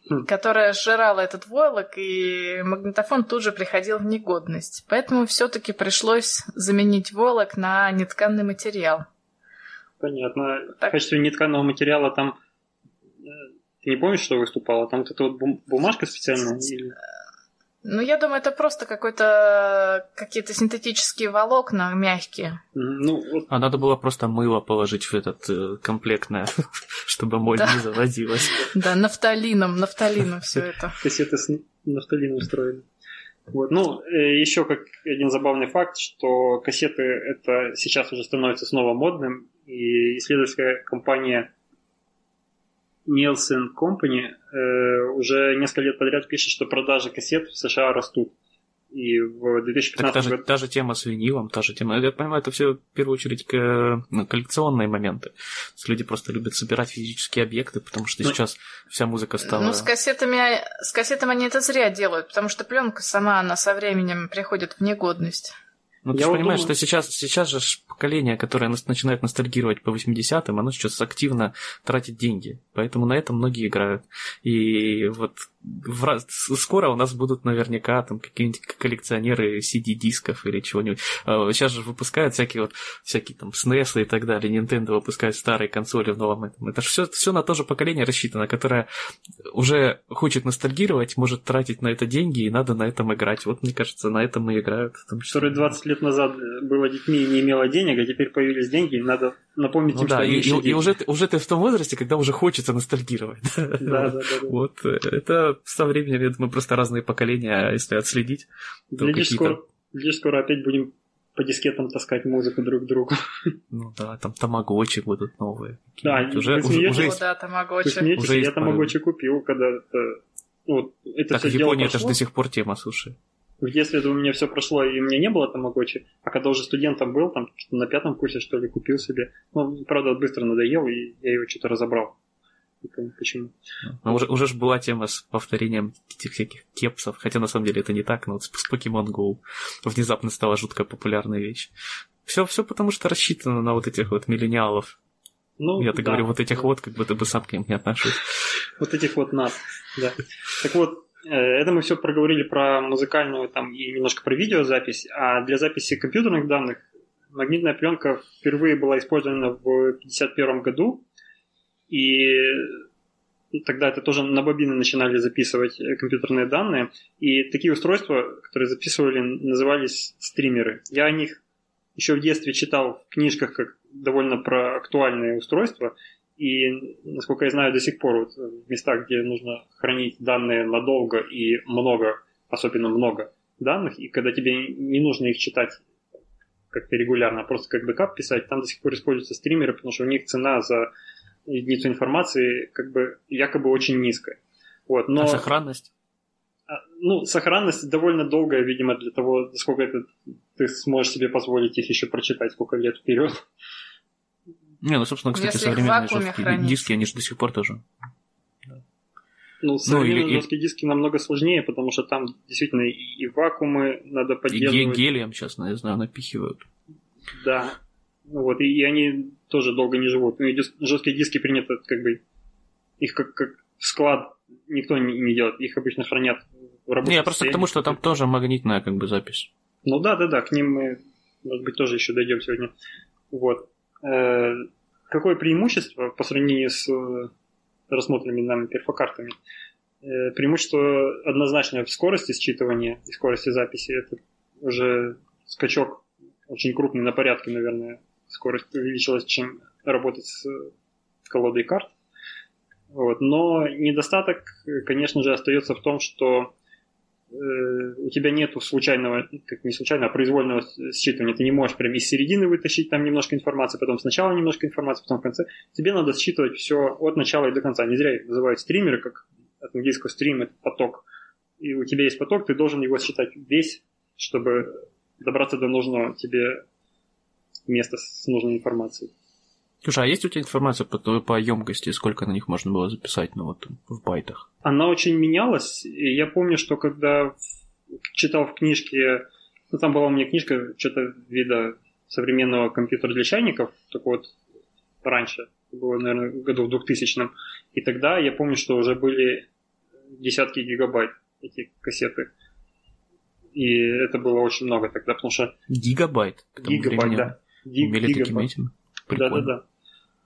Хм. которая сжирала этот войлок, и магнитофон тут же приходил в негодность. Поэтому все-таки пришлось заменить войлок на нетканный материал. Понятно. Так. В качестве нетканного материала там... Э, ты не помнишь, что выступало? Там вот эта вот бумажка специальная? Или... Ну, я думаю, это просто какой-то какие-то синтетические волокна мягкие. Ну, вот... А надо было просто мыло положить в этот э, комплектное, чтобы моль да. не заводилась. Да, нафталином, нафталином все это. Кассеты с нафталином устроены. Вот. Ну, э, еще как один забавный факт, что кассеты это сейчас уже становится снова модным, и исследовательская компания Nielsen Company э, уже несколько лет подряд пишет, что продажи кассет в США растут. И в 2015 так та же, году... та же тема с винилом, та же тема. Я понимаю, это все в первую очередь ну, коллекционные моменты. Люди просто любят собирать физические объекты, потому что ну, сейчас вся музыка стала. Ну, с кассетами, с кассетами они это зря делают, потому что пленка сама, она со временем приходит в негодность. Ну, ты я же понимаешь, думаю... что сейчас, сейчас же поколение, которое начинает ностальгировать по 80-м, оно сейчас активно тратит деньги. Поэтому на этом многие играют. И вот в скоро у нас будут наверняка там какие-нибудь коллекционеры CD-дисков или чего-нибудь. Сейчас же выпускают всякие вот всякие там SNES и так далее. Nintendo выпускает старые консоли в новом этом. Это все, все на то же поколение рассчитано, которое уже хочет ностальгировать, может тратить на это деньги, и надо на этом играть. Вот, мне кажется, на этом и играют. Которые 20 лет назад было детьми и не имело денег, а теперь появились деньги, и надо напомнить ну, им, да, что и, и, и уже, уже ты в том возрасте, когда уже хочется ностальгировать. Да, да, да. Вот э, это со временем, я думаю, просто разные поколения, а если отследить. Глядишь, скоро, глядишь, скоро опять будем по дискетам таскать музыку друг к другу. Ну да, там тамагочи будут новые. Да, уже, уже, уже есть... да, тамагочи. Уже я тамагочи купил, когда это... Вот, это так, в Японии это же до сих пор тема, слушай. В детстве у меня все прошло, и у меня не было тамагочи, а когда уже студентом был, там на пятом курсе, что ли, купил себе. Ну, правда, быстро надоел, и я его что-то разобрал. Почему. Ну, уже, уже ж была тема с повторением этих всяких кепсов, хотя на самом деле это не так, но вот с, Pokemon Go внезапно стала жутко популярная вещь. Все, все потому что рассчитано на вот этих вот миллениалов. Ну, Я-то да. говорю, вот этих вот, как будто бы сам к ним не отношусь. Вот этих вот нас, да. Так вот, это мы все проговорили про музыкальную там и немножко про видеозапись, а для записи компьютерных данных магнитная пленка впервые была использована в 1951 году и тогда это тоже на бобины начинали записывать э, компьютерные данные. И такие устройства, которые записывали, назывались стримеры. Я о них еще в детстве читал в книжках как довольно про актуальные устройства. И, насколько я знаю, до сих пор вот в местах, где нужно хранить данные надолго и много, особенно много данных, и когда тебе не нужно их читать как-то регулярно, а просто как бэкап писать, там до сих пор используются стримеры, потому что у них цена за единицу информации как бы якобы очень низкая. Вот, но... А сохранность? А, ну, сохранность довольно долгая, видимо, для того, сколько это ты сможешь себе позволить их еще прочитать, сколько лет вперед. Не, ну, собственно, кстати, Если современные жесткие хранить. диски, они же до сих пор тоже. Ну, современные ну, или, жесткие диски намного сложнее, потому что там действительно и, и вакуумы надо поддерживать. И гелием сейчас, я знаю, напихивают. Да. Вот, и, и они тоже долго не живут. Ну, и дис, жесткие диски принято как бы их как, как склад никто не, не делает, их обычно хранят в рабочем Не, я просто к тому, что там тоже магнитная как бы запись. Ну да, да, да, к ним мы, может быть, тоже еще дойдем сегодня. Вот. Э, какое преимущество по сравнению с э, рассмотренными нами перфокартами? Э, преимущество однозначно в скорости считывания и скорости записи. Это уже скачок очень крупный на порядке, наверное, скорость увеличилась, чем работать с колодой карт. Вот. Но недостаток, конечно же, остается в том, что у тебя нету случайного, как не случайного, а произвольного считывания. Ты не можешь прям из середины вытащить там немножко информации, потом сначала немножко информации, потом в конце. Тебе надо считывать все от начала и до конца. Не зря их называют стримеры, как от английского стрим это поток. И у тебя есть поток, ты должен его считать весь, чтобы добраться до нужного тебе место с нужной информацией. Слушай, а есть у тебя информация по, по емкости, сколько на них можно было записать ну, вот, в байтах? Она очень менялась. И я помню, что когда читал в книжке, ну там была у меня книжка что-то вида современного компьютера для чайников, так вот раньше, было, наверное, в году в 2000 И тогда я помню, что уже были десятки гигабайт эти кассеты. И это было очень много тогда, потому что... Гигабайт? Гигабайт, да. Гиг, Умели гигабайт. таким этим? Да-да-да.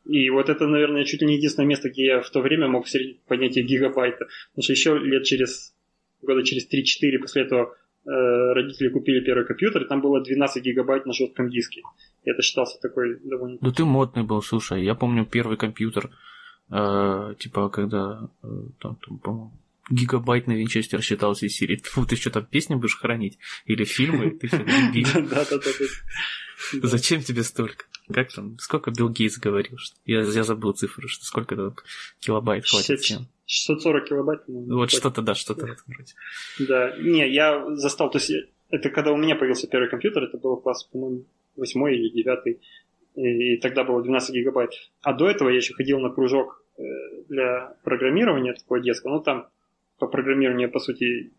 И вот это, наверное, чуть ли не единственное место, где я в то время мог понятие гигабайта. Потому что еще лет через, года через 3-4 после этого э, родители купили первый компьютер, и там было 12 гигабайт на жестком диске. И это считался такой довольно... Ну ты модный был, слушай. Я помню первый компьютер, э, типа, когда, э, там, там, по-моему, гигабайт на Винчестер считался из серии. Фу, ты что там песни будешь хранить? Или фильмы? Ты что, Да-да-да. Зачем тебе столько? Как там, сколько Билл Гейтс говорил? Что... Я, я забыл цифру, что сколько там килобайт хватит всем. 640 килобайт. Ну, вот что-то, да, что-то в этом роде. Да, не, я застал, то есть это когда у меня появился первый компьютер, это было класс, по-моему, восьмой или девятый, и, и тогда было 12 гигабайт. А до этого я еще ходил на кружок э, для программирования такого детского, ну там по программированию, по сути,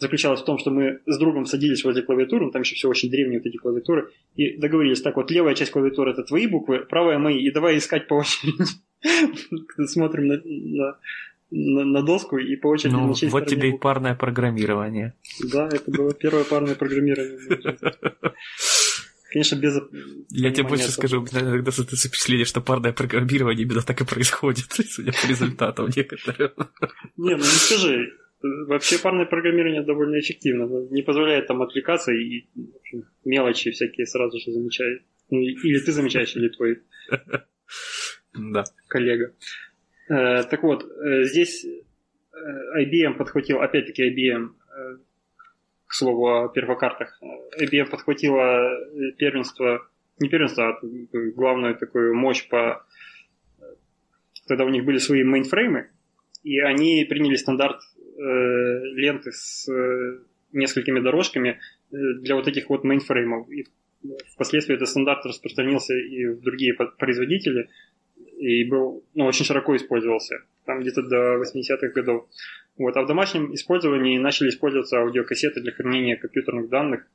заключалась в том, что мы с другом садились возле клавиатуры, ну, там еще все очень древние вот эти клавиатуры, и договорились, так вот, левая часть клавиатуры это твои буквы, правая мои, и давай искать по очереди. Смотрим на, на на, на доску и по очереди Ну, на вот тебе и парное программирование. Да, это было первое парное программирование. Конечно, без... Я тебе больше скажу, иногда создается впечатление, что парное программирование именно так и происходит, судя по результатам некоторым. Не, ну не скажи. Вообще парное программирование довольно эффективно. Не позволяет там отвлекаться и общем, мелочи всякие сразу же замечаешь. Ну, или ты замечаешь, или твой Да. коллега. Э, так вот, э, здесь э, IBM подхватил, опять-таки IBM, к слову о перфокартах, IBM подхватила первенство, не первенство, а главную такую мощь по... Тогда у них были свои мейнфреймы, и они приняли стандарт ленты с э, несколькими дорожками э, для вот этих вот мейнфреймов. И впоследствии этот стандарт распространился и в другие производители, и был, ну, очень широко использовался, там где-то до 80-х годов. Вот. А в домашнем использовании начали использоваться аудиокассеты для хранения компьютерных данных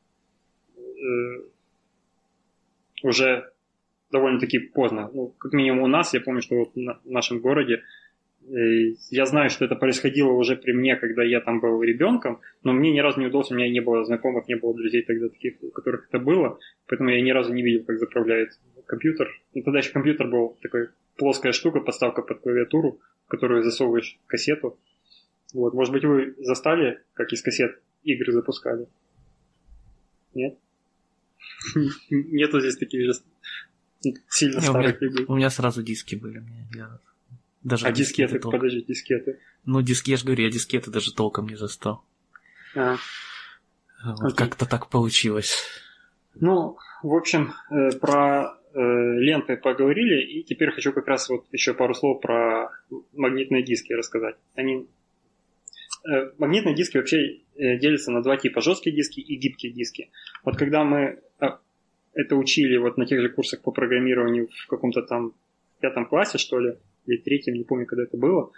э, уже довольно-таки поздно. Ну, как минимум у нас, я помню, что вот в нашем городе э, я знаю, что это происходило уже при мне, когда я там был ребенком, но мне ни разу не удалось, у меня не было знакомых, не было друзей тогда таких, у которых это было, поэтому я ни разу не видел, как заправляет компьютер. Ну, тогда еще компьютер был такой плоская штука, подставка под клавиатуру, в которую засовываешь кассету. Вот, может быть, вы застали, как из кассет игры запускали? Нет? Нету здесь таких же сильно старых людей. у меня сразу диски были. Даже А дискеты, толком- подожди, дискеты. Ну, диски, я же говорю, я дискеты даже толком не застал. А, Вот Окей. Как-то так получилось. Ну, в общем, э, про э, ленты поговорили, и теперь хочу как раз вот еще пару слов про магнитные диски рассказать. Они... э, Магнитные диски вообще делятся на два типа, жесткие диски и гибкие диски. Вот когда мы это учили вот на тех же курсах по программированию в каком-то там пятом классе, что ли, или третьем, не помню, когда это было,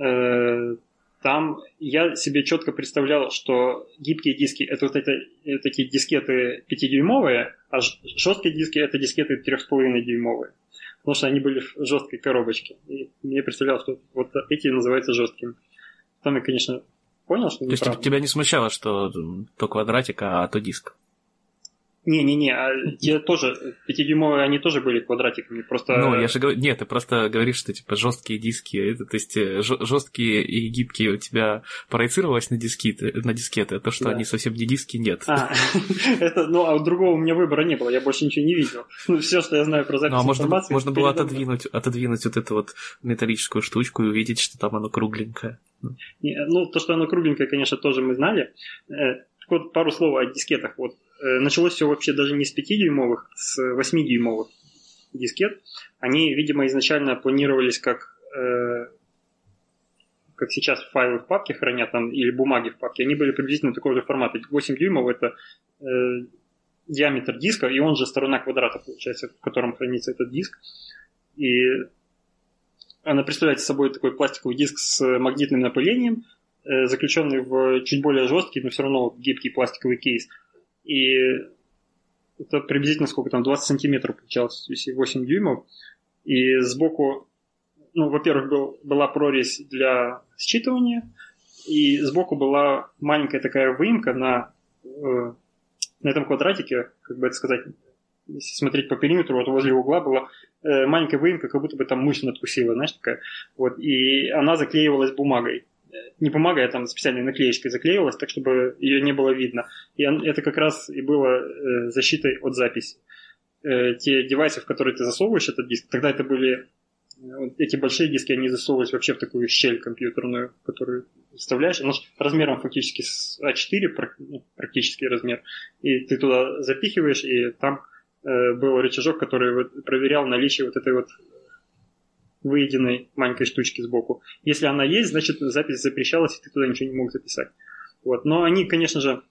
э, там я себе четко представлял, что гибкие диски это вот это, э, такие дискеты 5-дюймовые, а жесткие диски это дискеты 3,5-дюймовые. Потому что они были в жесткой коробочке. И мне представлялось, что вот эти называются жесткими. Там я, конечно, понял, что То есть тебя не смущало, что то квадратик, а то диск? Не-не-не, а те тоже, 5-дюймовые, они тоже были квадратиками, просто... Ну, я же говорю, нет, ты просто говоришь, что типа жесткие диски, это, то есть жесткие и гибкие у тебя проецировалось на дискеты, на дискеты, а то, что Да. они совсем не диски, нет. А, это, ну, а у другого у меня выбора не было, я больше ничего не видел. Ну, все, что я знаю про запись Ну, а можно, информации... можно было отодвинуть, отодвинуть вот эту вот металлическую штучку и увидеть, что там оно кругленькое. Не, Ну, то, что оно кругленькое, конечно, тоже мы знали. Э, вот, пару слов о дискетах. Вот, э, началось все вообще даже не с 5-дюймовых, с 8-дюймовых дискет. Они, видимо, изначально планировались как, э, как сейчас файлы в папке хранят там, или бумаги в папке. Они были приблизительно такого же формата. 8 дюймов это э, диаметр диска, и он же сторона квадрата, получается, в котором хранится этот диск. И она представляет собой такой пластиковый диск с магнитным напылением, э, заключенный в чуть более жесткий, но все равно гибкий пластиковый кейс. И это приблизительно сколько там, 20 сантиметров получалось, если 8 дюймов. И сбоку, ну, во-первых, был, была прорезь для считывания, и сбоку была маленькая такая выемка на, э, на этом квадратике, как бы это сказать, если смотреть по периметру, вот возле угла была э, маленькая выемка, как будто бы там мышь надкусила, знаешь, такая. Вот, и она заклеивалась бумагой. Не бумагой, а там специальной наклеечкой заклеивалась, так чтобы ее не было видно. И это как раз и было э, защитой от записи. Э, те девайсы, в которые ты засовываешь этот диск, тогда это были э, эти большие диски, они засовывались вообще в такую щель компьютерную, которую вставляешь. Она размером фактически с А4, прак- ну, практически размер. И ты туда запихиваешь, и там был рычажок, который проверял наличие вот этой вот выеденной маленькой штучки сбоку. Если она есть, значит запись запрещалась, и ты туда ничего не мог записать. Вот. Но они, конечно же,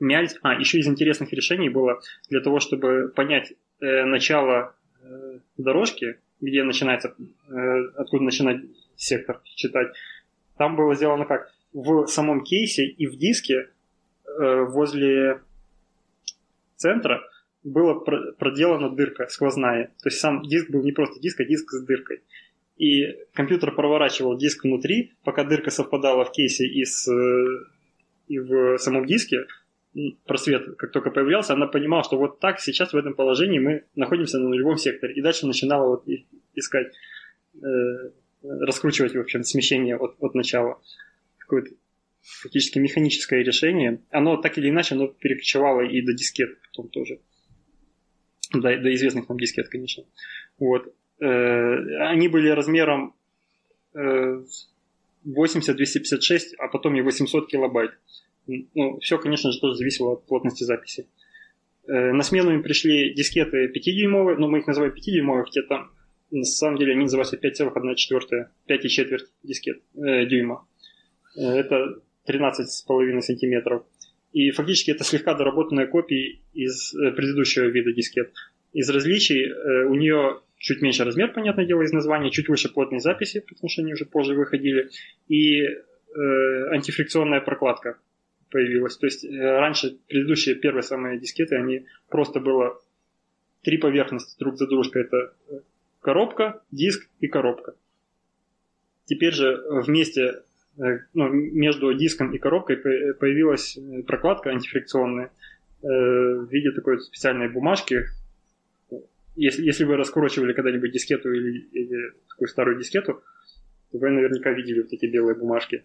мялись. А, еще из интересных решений было для того, чтобы понять э, начало э, дорожки, где начинается, э, откуда начинать сектор читать. Там было сделано как? В самом кейсе и в диске э, возле центра была про- проделана дырка сквозная. То есть сам диск был не просто диск, а диск с дыркой. и компьютер проворачивал диск внутри, пока дырка совпадала в кейсе и, с, и в самом диске, просвет как только появлялся, она понимала, что вот так сейчас в этом положении мы находимся на нулевом секторе. И дальше начинала вот искать, э, раскручивать, в общем, смещение от, от начала. Какое-то фактически механическое решение. Оно так или иначе, оно перекочевало и до дискет потом тоже. До, до известных нам дискет, конечно. Вот. Э, они были размером э, 80-256, а потом и 800 килобайт. Ну, все, конечно же, тоже зависело от плотности записи. Э, на смену им пришли дискеты 5-дюймовые, но мы их называем 5-дюймовые, хотя там на самом деле они называются 5,1 5,4 дискет э, дюйма. Э, это 13,5 сантиметров. И фактически это слегка доработанная копия из э, предыдущего вида дискет. Из различий э, у нее чуть меньше размер, понятное дело, из названия, чуть выше плотной записи, потому что они уже позже выходили, и э, антифрикционная прокладка появилась. То есть э, раньше предыдущие первые самые дискеты, они просто было три поверхности друг за дружкой. Это э, коробка, диск и коробка. Теперь же вместе ну, между диском и коробкой появилась прокладка антифрикционная в виде такой специальной бумажки. Если, если вы раскручивали когда-нибудь дискету или, или такую старую дискету, то вы наверняка видели вот эти белые бумажки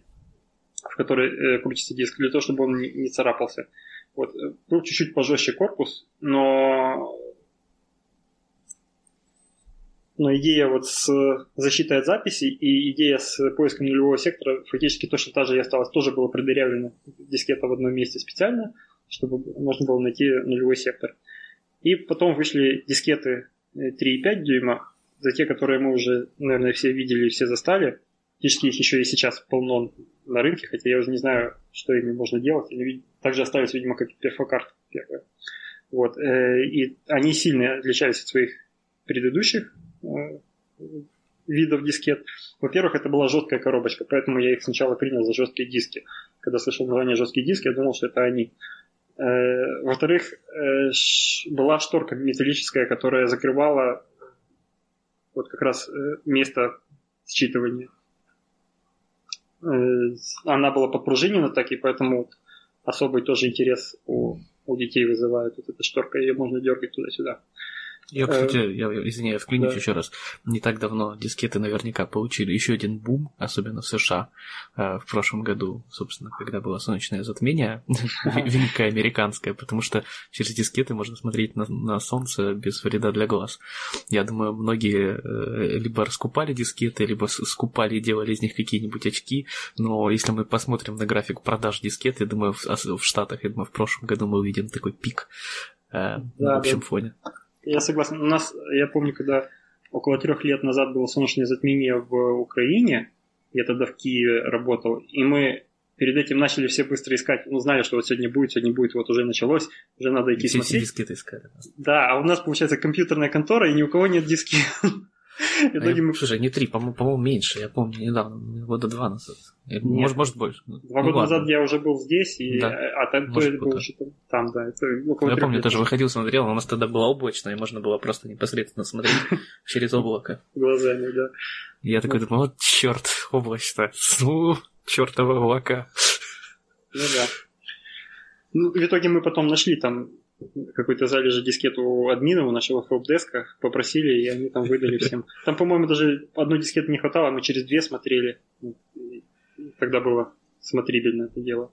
в которой э, крутится диск, для того, чтобы он не, не царапался. Вот. Э, был чуть-чуть пожестче корпус, но но идея вот с защитой от записи и идея с поиском нулевого сектора фактически точно та же и осталась. Тоже было продырявлено дискета в одном месте специально, чтобы можно было найти нулевой сектор. И потом вышли дискеты 3,5 э, дюйма, за те, которые мы уже, наверное, все видели и все застали. Фактически их еще и сейчас полно на рынке, хотя я уже не знаю, что ими можно делать. Они также остались, видимо, как перфокарт первая. Вот. Э, и они сильно отличались от своих предыдущих видов дискет. Во-первых, это была жесткая коробочка, поэтому я их сначала принял за жесткие диски. Когда слышал название жесткие диски, я думал, что это они. Э, во-вторых, была шторка металлическая, которая закрывала вот как раз место считывания Э, она была подпружинена так, и поэтому особый тоже интерес у, у детей вызывает. Вот эта шторка, ее можно дергать туда-сюда. Я, кстати, э, я извиняюсь, вклинюсь да. еще раз. Не так давно дискеты наверняка получили еще один бум, особенно в США. Э, в прошлом году, собственно, когда было солнечное затмение, великое американское, потому что через дискеты можно смотреть на, на солнце без вреда для глаз. Я думаю, многие э, либо раскупали дискеты, либо скупали и делали из них какие-нибудь очки. Но если мы посмотрим на график продаж дискет, я думаю, в, в Штатах, я думаю, в прошлом году мы увидим такой пик да, на общем да. фоне. Я согласен. У нас, я помню, когда около трех лет назад было солнечное затмение в Украине, я тогда в Киеве работал, и мы перед этим начали все быстро искать, ну, знали, что вот сегодня будет, сегодня будет, вот уже началось, уже надо идти все смотреть. Все диски искали. Да, а у нас, получается, компьютерная контора, и ни у кого нет диски. И а я, мы... Слушай, не три, по-моему, по меньше. Я помню недавно, года два назад. Может, может больше. Два ну, года назад я уже был здесь, и... а там то был там, да. Я помню, тоже выходил, смотрел, у нас тогда было облачно, и можно было просто непосредственно смотреть через облако. Глазами, да. Я такой думаю, вот черт, облачно. Ну, чертова облака. Ну да. Ну, в итоге мы потом нашли там какой-то залежи дискету у админа, у нашего хелпдеска, попросили, и они там выдали всем. Там, по-моему, даже одной дискеты не хватало, мы через две смотрели. Тогда было смотрибельно это дело.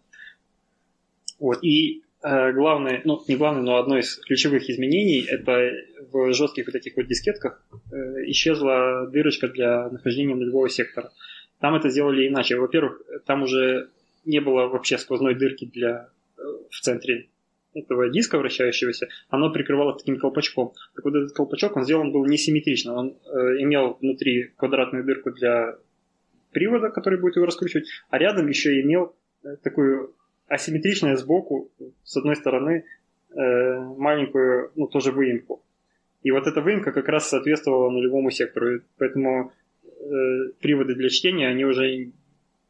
Вот. И э, главное, ну, не главное, но одно из ключевых изменений, это в жестких вот этих вот дискетках э, исчезла дырочка для нахождения нулевого сектора. Там это сделали иначе. Во-первых, там уже не было вообще сквозной дырки для, э, в центре этого диска вращающегося, оно прикрывало таким колпачком. Так вот этот колпачок, он сделан был несимметрично. Он э, имел внутри квадратную дырку для привода, который будет его раскручивать, а рядом еще имел э, такую асимметричную сбоку, с одной стороны, э, маленькую, ну, тоже выемку. И вот эта выемка как раз соответствовала нулевому сектору. Поэтому э, приводы для чтения, они уже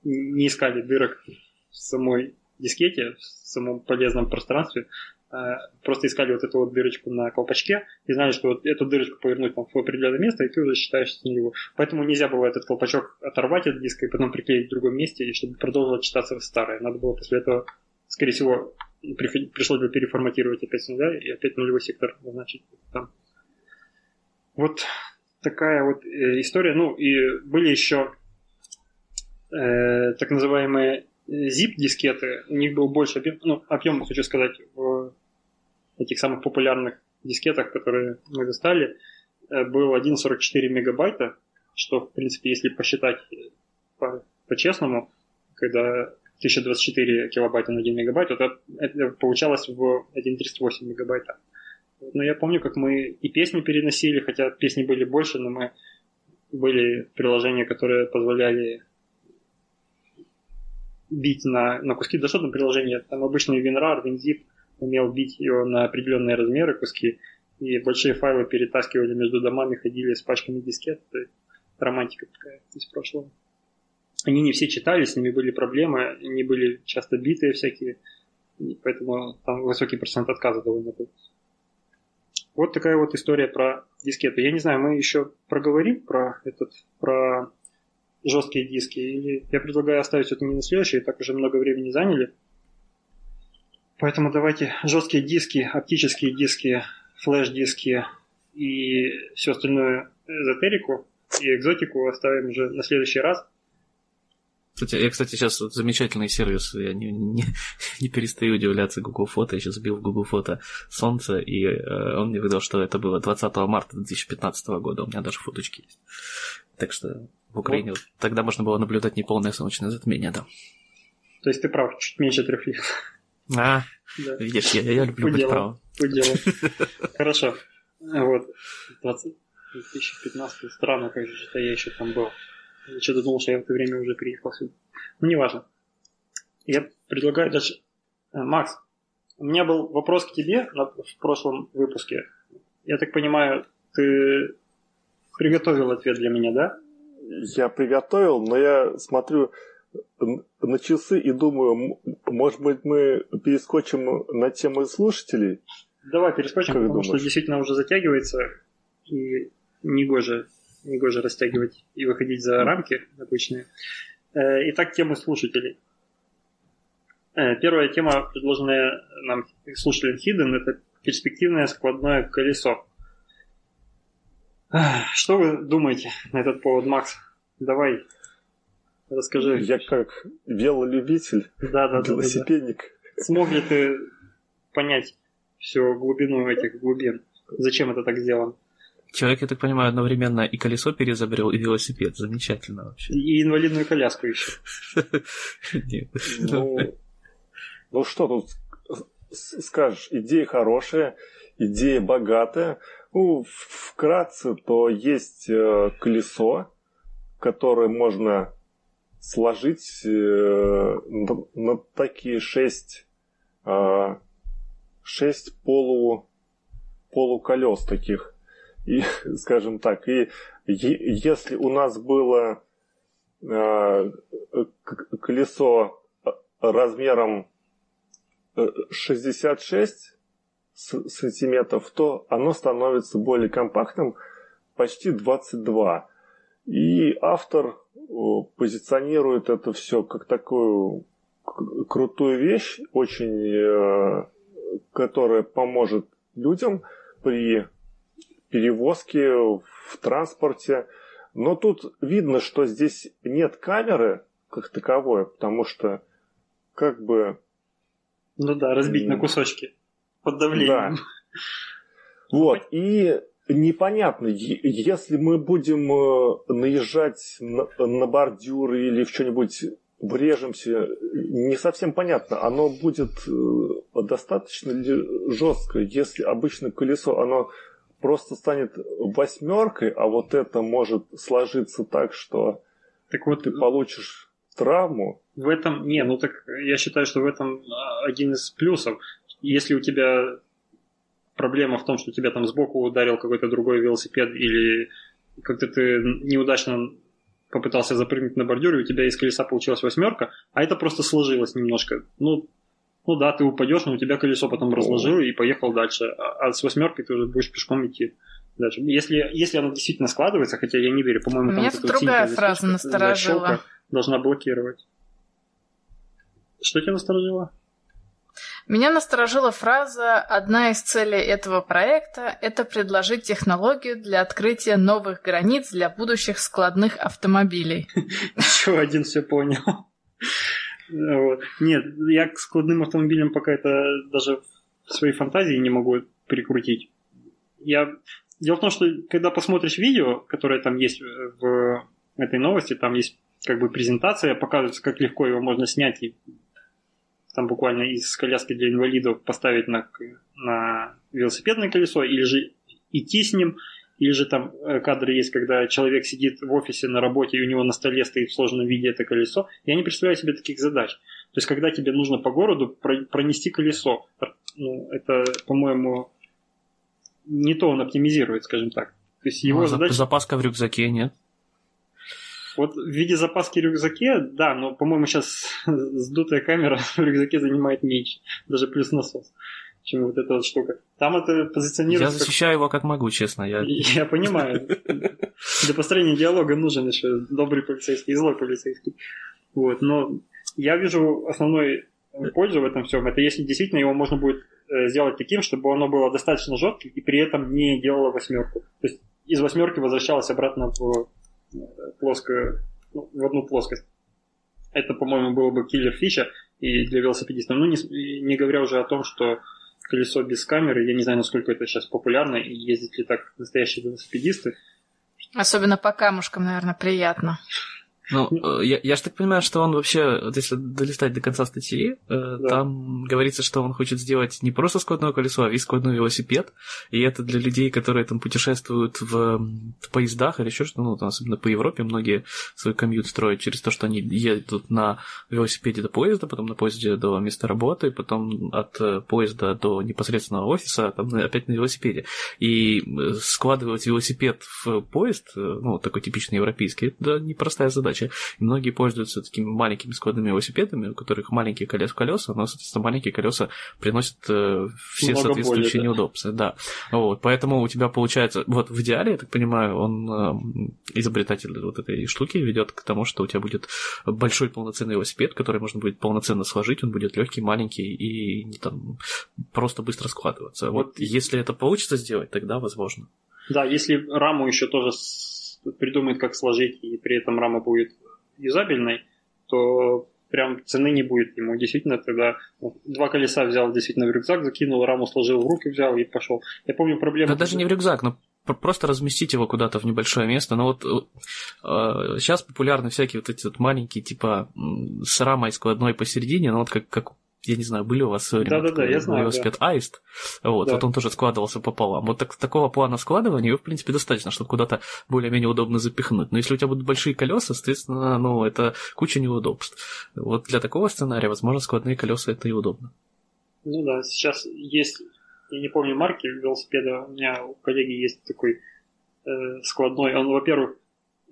не искали дырок в самой дискете, в самом полезном пространстве, э, просто искали вот эту вот дырочку на колпачке и знали, что вот эту дырочку повернуть там, в определенное место, и ты уже считаешь с него. Поэтому нельзя было этот колпачок оторвать от диска и потом приклеить в другом месте, и чтобы продолжило читаться старое. Надо было после этого, скорее всего, пришлось бы переформатировать опять с нуля и опять нулевой сектор назначить там. Вот такая вот э, история. Ну, и были еще э, так называемые zip-дискеты. У них был больше объем, ну, объем, хочу сказать, в этих самых популярных дискетах, которые мы достали, э, был 1,44 мегабайта, что, в принципе, если посчитать по- по-честному, когда 1024 килобайта на 1 мегабайт, вот это, это получалось в 1.38 мегабайта. Но я помню, как мы и песни переносили, хотя песни были больше, но мы были приложения, которые позволяли бить на, на куски. Да что там приложение? Там обычный WinRAR, WinZip умел бить его на определенные размеры куски, и большие файлы перетаскивали между домами, ходили с пачками дискет. Романтика такая из прошлого. Они не все читали, с ними были проблемы, они были часто битые всякие, поэтому там высокий процент отказа довольно был. Вот такая вот история про дискеты. Я не знаю, мы еще проговорим про этот, про жесткие диски, или я предлагаю оставить это не на следующий, так уже много времени заняли. Поэтому давайте жесткие диски, оптические диски, флеш-диски и все остальное эзотерику и экзотику оставим уже на следующий раз. Кстати, я, кстати, сейчас вот замечательный сервис, я не, не, не перестаю удивляться Google Фото, я сейчас бил в Google Фото солнце, и э, он мне выдал, что это было 20 марта 2015 года, у меня даже фоточки есть. Так что в Украине вот. тогда можно было наблюдать неполное солнечное затмение, да. То есть ты прав, чуть меньше трех лет. А, да. видишь, я, я люблю быть правым. Хорошо. Вот. 20... 2015 странно, как же это я еще там был. Я что-то думал, что я в это время уже приехал сюда. Ну, неважно. Я предлагаю даже... Э, Макс, у меня был вопрос к тебе в прошлом выпуске. Я так понимаю, ты приготовил ответ для меня, да? Я приготовил, но я смотрю на часы и думаю, может быть, мы перескочим на тему слушателей? Давай перескочим, как потому думаешь? что действительно уже затягивается, и негоже негоже растягивать и выходить за рамки обычные. Э, итак, темы слушателей. Э, первая тема, предложенная нам слушателем Hidden, это перспективное складное колесо. Что вы думаете на этот повод, Макс? Давай, расскажи. Я как велолюбитель, да, да, велосипедник. Да, да. Смог ли ты понять всю глубину этих глубин? Зачем это так сделано? Человек, я так понимаю, одновременно и колесо переизобрел, и велосипед. Замечательно вообще. И инвалидную коляску еще. Ну, ну что тут скажешь, идея хорошая, идея богатая. Ну, вкратце, то есть э, колесо, которое можно сложить э, на такие шесть, э, шесть полу, полуколес таких. И, скажем так, и если у нас было колесо размером 66 э, сантиметров, то оно становится более компактным, почти 22. И автор позиционирует это все как такую крутую вещь, очень, э, которая поможет людям при перевозки, в транспорте. Но тут видно, что здесь нет камеры как таковой, потому что как бы... Ну да, разбить на кусочки под давлением. Да. Вот, и непонятно, если мы будем э, наезжать на, на бордюры или в что-нибудь врежемся, не совсем понятно, оно будет э, достаточно ли жестко, если обычно колесо, оно просто станет восьмеркой, а вот это может сложиться так, что так вот, ты получишь травму. В этом, не, ну так я считаю, что в этом а, один из плюсов. Если у тебя проблема в том, что тебя там сбоку ударил какой-то другой велосипед или как-то ты неудачно попытался запрыгнуть на бордюр, и у тебя из колеса получилась восьмерка, а это просто сложилось немножко. Ну, ну да, ты упадешь, но у тебя колесо потом разложило и поехал дальше. А, а с восьмеркой ты уже будешь пешком идти. Дальше. Если, если оно действительно складывается, хотя я не верю, по-моему, Меня тут другая фраза насторожила. Должна блокировать. Что тебя насторожило? Меня насторожила фраза «Одна из целей этого проекта – это предложить технологию для открытия новых границ для будущих складных автомобилей». Еще один все понял. Нет, я к складным автомобилям пока это даже в своей фантазии не могу перекрутить. Я... Дело в том, что когда посмотришь видео, которое там есть в этой новости, там есть как бы презентация, показывается, как легко его можно снять и там буквально из коляски для инвалидов поставить на, на велосипедное колесо, или же идти с ним, или же там э, кадры есть, когда человек сидит в офисе на работе, и у него на столе стоит в сложном виде это колесо. Я не представляю себе таких задач. То есть, когда тебе нужно по городу пронести колесо, ну, это, по-моему, не то он оптимизирует, скажем так. То есть его ну, задача... Запаска в рюкзаке, нет? Вот в виде запаски в рюкзаке, да, но, по-моему, сейчас сдутая камера в рюкзаке занимает меньше, даже плюс насос, чем вот эта вот штука. Там это позиционируется... Я защищаю как... его как могу, честно. Я, я понимаю. Для построения диалога нужен еще добрый полицейский и злой полицейский. Вот, но я вижу основной пользу в этом всем. Это если действительно его можно будет э, сделать таким, чтобы оно было достаточно жестким и при этом не делало восьмерку. То есть из восьмерки возвращалось обратно в плоскую, ну, в одну плоскость. Это, по-моему, было бы киллер фича и для велосипедистов. Ну, не, не говоря уже о том, что колесо без камеры, я не знаю, насколько это сейчас популярно, и ездят ли так настоящие велосипедисты. Особенно по камушкам, наверное, приятно. Ну, э, я, я же так понимаю, что он вообще, вот если долистать до конца статьи, э, да. там говорится, что он хочет сделать не просто складное колесо, а весь складной велосипед. И это для людей, которые там путешествуют в, в поездах или еще что-то, ну, там, особенно по Европе, многие свой комьют строят через то, что они едут на велосипеде до поезда, потом на поезде до места работы, потом от э, поезда до непосредственного офиса, а там опять на велосипеде. И складывать велосипед в поезд, ну, такой типичный европейский, это непростая задача задача. И многие пользуются такими маленькими складными велосипедами, у которых маленькие колес колеса, но, соответственно, маленькие колеса приносят э, все Много соответствующие боли, да. неудобства. Да. Вот, поэтому у тебя получается, вот в идеале, я так понимаю, он э, изобретатель вот этой штуки ведет к тому, что у тебя будет большой полноценный велосипед, который можно будет полноценно сложить, он будет легкий, маленький и не там просто быстро складываться. Вот, вот если это получится сделать, тогда возможно. Да, если раму еще тоже придумает, как сложить, и при этом рама будет юзабельной, то прям цены не будет ему. Действительно, тогда два колеса взял действительно в рюкзак, закинул, раму сложил в руки, взял и пошел. Я помню проблему... Да даже не в рюкзак, но просто разместить его куда-то в небольшое место. Но вот э, сейчас популярны всякие вот эти вот маленькие, типа с рамой складной посередине, ну вот как, как я не знаю, были у вас да, да, да, я знаю, велосипед да. Аист, вот, да. вот он тоже складывался пополам. Вот так, такого плана складывания его, в принципе, достаточно, чтобы куда-то более-менее удобно запихнуть. Но если у тебя будут большие колеса, соответственно, ну, это куча неудобств. Вот для такого сценария, возможно, складные колеса это и удобно. Ну да, сейчас есть, я не помню марки велосипеда, у меня у коллеги есть такой э, складной, он, во-первых,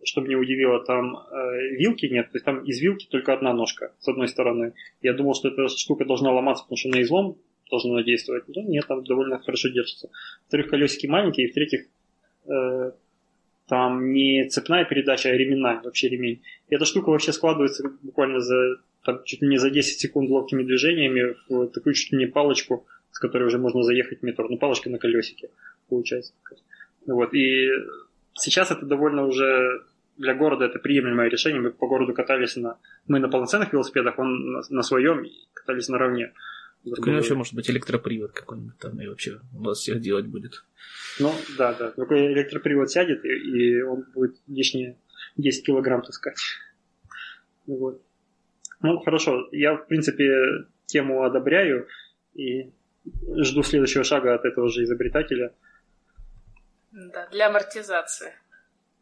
что меня удивило, там э, вилки нет, то есть там из вилки только одна ножка с одной стороны. Я думал, что эта штука должна ломаться, потому что на излом должна действовать. Но нет, там довольно хорошо держится. Во-вторых, колесики маленькие, и в-третьих, э, там не цепная передача, а ременная, вообще ремень. И эта штука вообще складывается буквально за там, чуть ли не за 10 секунд ловкими движениями в такую чуть ли не палочку, с которой уже можно заехать в метро. Ну, палочка на колесике, получается. Вот, и сейчас это довольно уже для города это приемлемое решение. Мы по городу катались на... Мы на полноценных велосипедах, он на, на своем катались наравне. Так у него еще может быть электропривод какой-нибудь там, и вообще у вас всех делать будет. Ну, да, да. Только электропривод сядет, и, и он будет лишние 10 килограмм таскать. Вот. Ну, хорошо. Я, в принципе, тему одобряю и жду следующего шага от этого же изобретателя. Да, для амортизации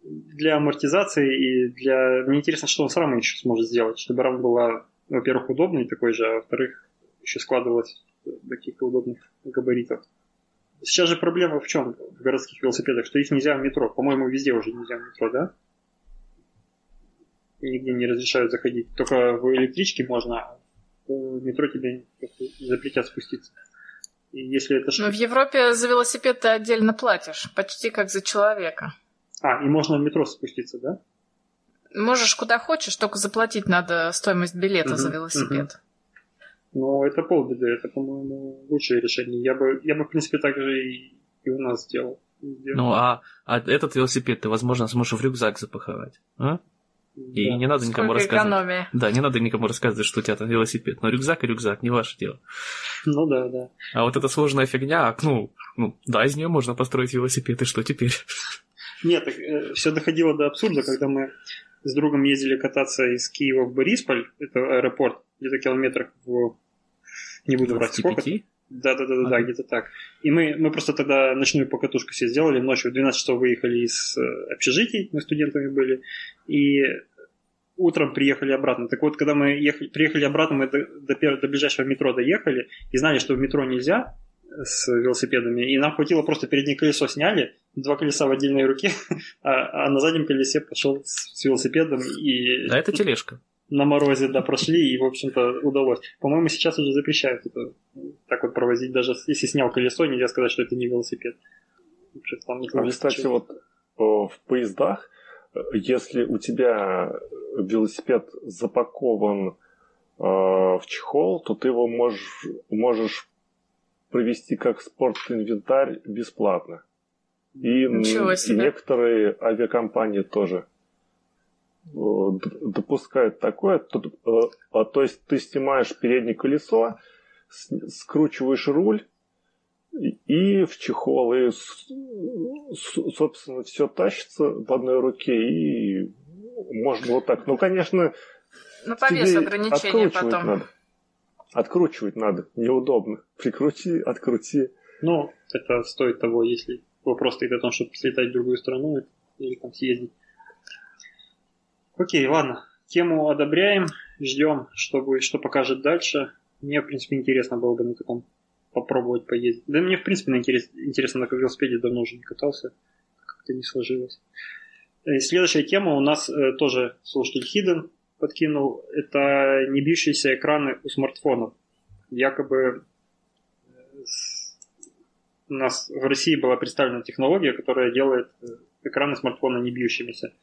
для амортизации и для... Мне интересно, что он с рамой еще сможет сделать, чтобы рама была, во-первых, удобной такой же, а во-вторых, еще складывалась до каких-то удобных габаритов. Сейчас же проблема в чем в городских велосипедах, что их нельзя в метро. По-моему, везде уже нельзя в метро, да? Нигде не разрешают заходить. Только в электричке можно, в метро тебе запретят спуститься. Если это... Но в Европе за велосипед ты отдельно платишь, почти как за человека. А, и можно в метро спуститься, да? Можешь куда хочешь, только заплатить надо стоимость билета угу, за велосипед. Угу. Ну, это полбеды, это, по-моему, лучшее решение. Я бы, я бы в принципе, так же и, и у нас сделал. Ну, а, а этот велосипед ты, возможно, сможешь в рюкзак запаковать, а? И да. не надо никому Сколько рассказывать. Экономия. Да, не надо никому рассказывать, что у тебя там велосипед. Но рюкзак и рюкзак, не ваше дело. Ну да, да. А вот эта сложная фигня, ну, ну да, из нее можно построить велосипед, и что теперь? Нет, э, все доходило до абсурда, когда мы с другом ездили кататься из Киева в Борисполь, это аэропорт, где-то километрах в... Не буду брать сколько. Да, да, да, да, да, где-то так. И мы, мы просто тогда ночную покатушку себе сделали, ночью в 12 часов выехали из э, общежитий, мы студентами были, и утром приехали обратно. Так вот, когда мы ехали, приехали обратно, мы до, до, до ближайшего метро доехали и знали, что в метро нельзя с велосипедами, и нам хватило просто переднее колесо сняли, два колеса в отдельной руке, а, а на заднем колесе пошел с, с велосипедом и... Да, это тележка на морозе, да, прошли, и, в общем-то, удалось. По-моему, сейчас уже запрещают это так вот провозить, даже если снял колесо, нельзя сказать, что это не велосипед. Там не а, кстати, вот в поездах, если у тебя велосипед запакован э, в чехол, то ты его можешь, можешь провести как спорт-инвентарь бесплатно. И, и некоторые авиакомпании тоже. Э, допускают такое, то, э, а, то есть ты снимаешь переднее колесо, скручиваешь руль и в чехол, и, собственно, все тащится в одной руке, и можно вот так. Ну, конечно, ну, по весу ограничения потом. Надо. Откручивать надо, неудобно. Прикрути, открути. Ну, это стоит того, если вопрос стоит о том, чтобы слетать в другую страну или там съездить. Окей, ладно. Тему одобряем, ждем, что, будет, что покажет дальше. Мне, в принципе, интересно было бы на таком попробовать поездить. Да мне, в принципе, интерес, интересно на велосипеде давно уже не катался. Как-то не сложилось. И следующая тема у нас э, тоже слушатель Hidden подкинул. Это не бьющиеся экраны у смартфонов. Якобы э, у нас в России была представлена технология, которая делает э, экраны смартфона не бьющимися.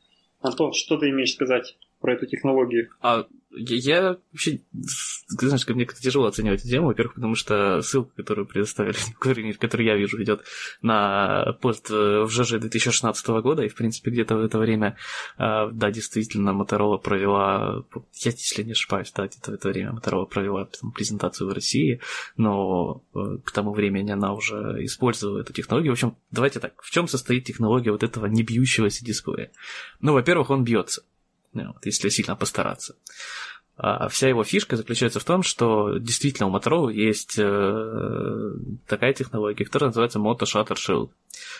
Антон, что ты имеешь сказать про эту технологию? А я, я вообще, ты знаешь, мне как-то тяжело оценивать эту тему, во-первых, потому что ссылка, которую предоставили, которую я вижу, идет на пост в ЖЖ 2016 года, и, в принципе, где-то в это время, а, да, действительно, Motorola провела, я, если не ошибаюсь, да, где-то в это время Motorola провела там, презентацию в России, но э, к тому времени она уже использовала эту технологию. В общем, давайте так, в чем состоит технология вот этого не бьющегося дисплея? Ну, во-первых, он бьется вот, если сильно постараться. А вся его фишка заключается в том, что действительно у Motorola есть э, такая технология, которая называется Moto Shutter Shield.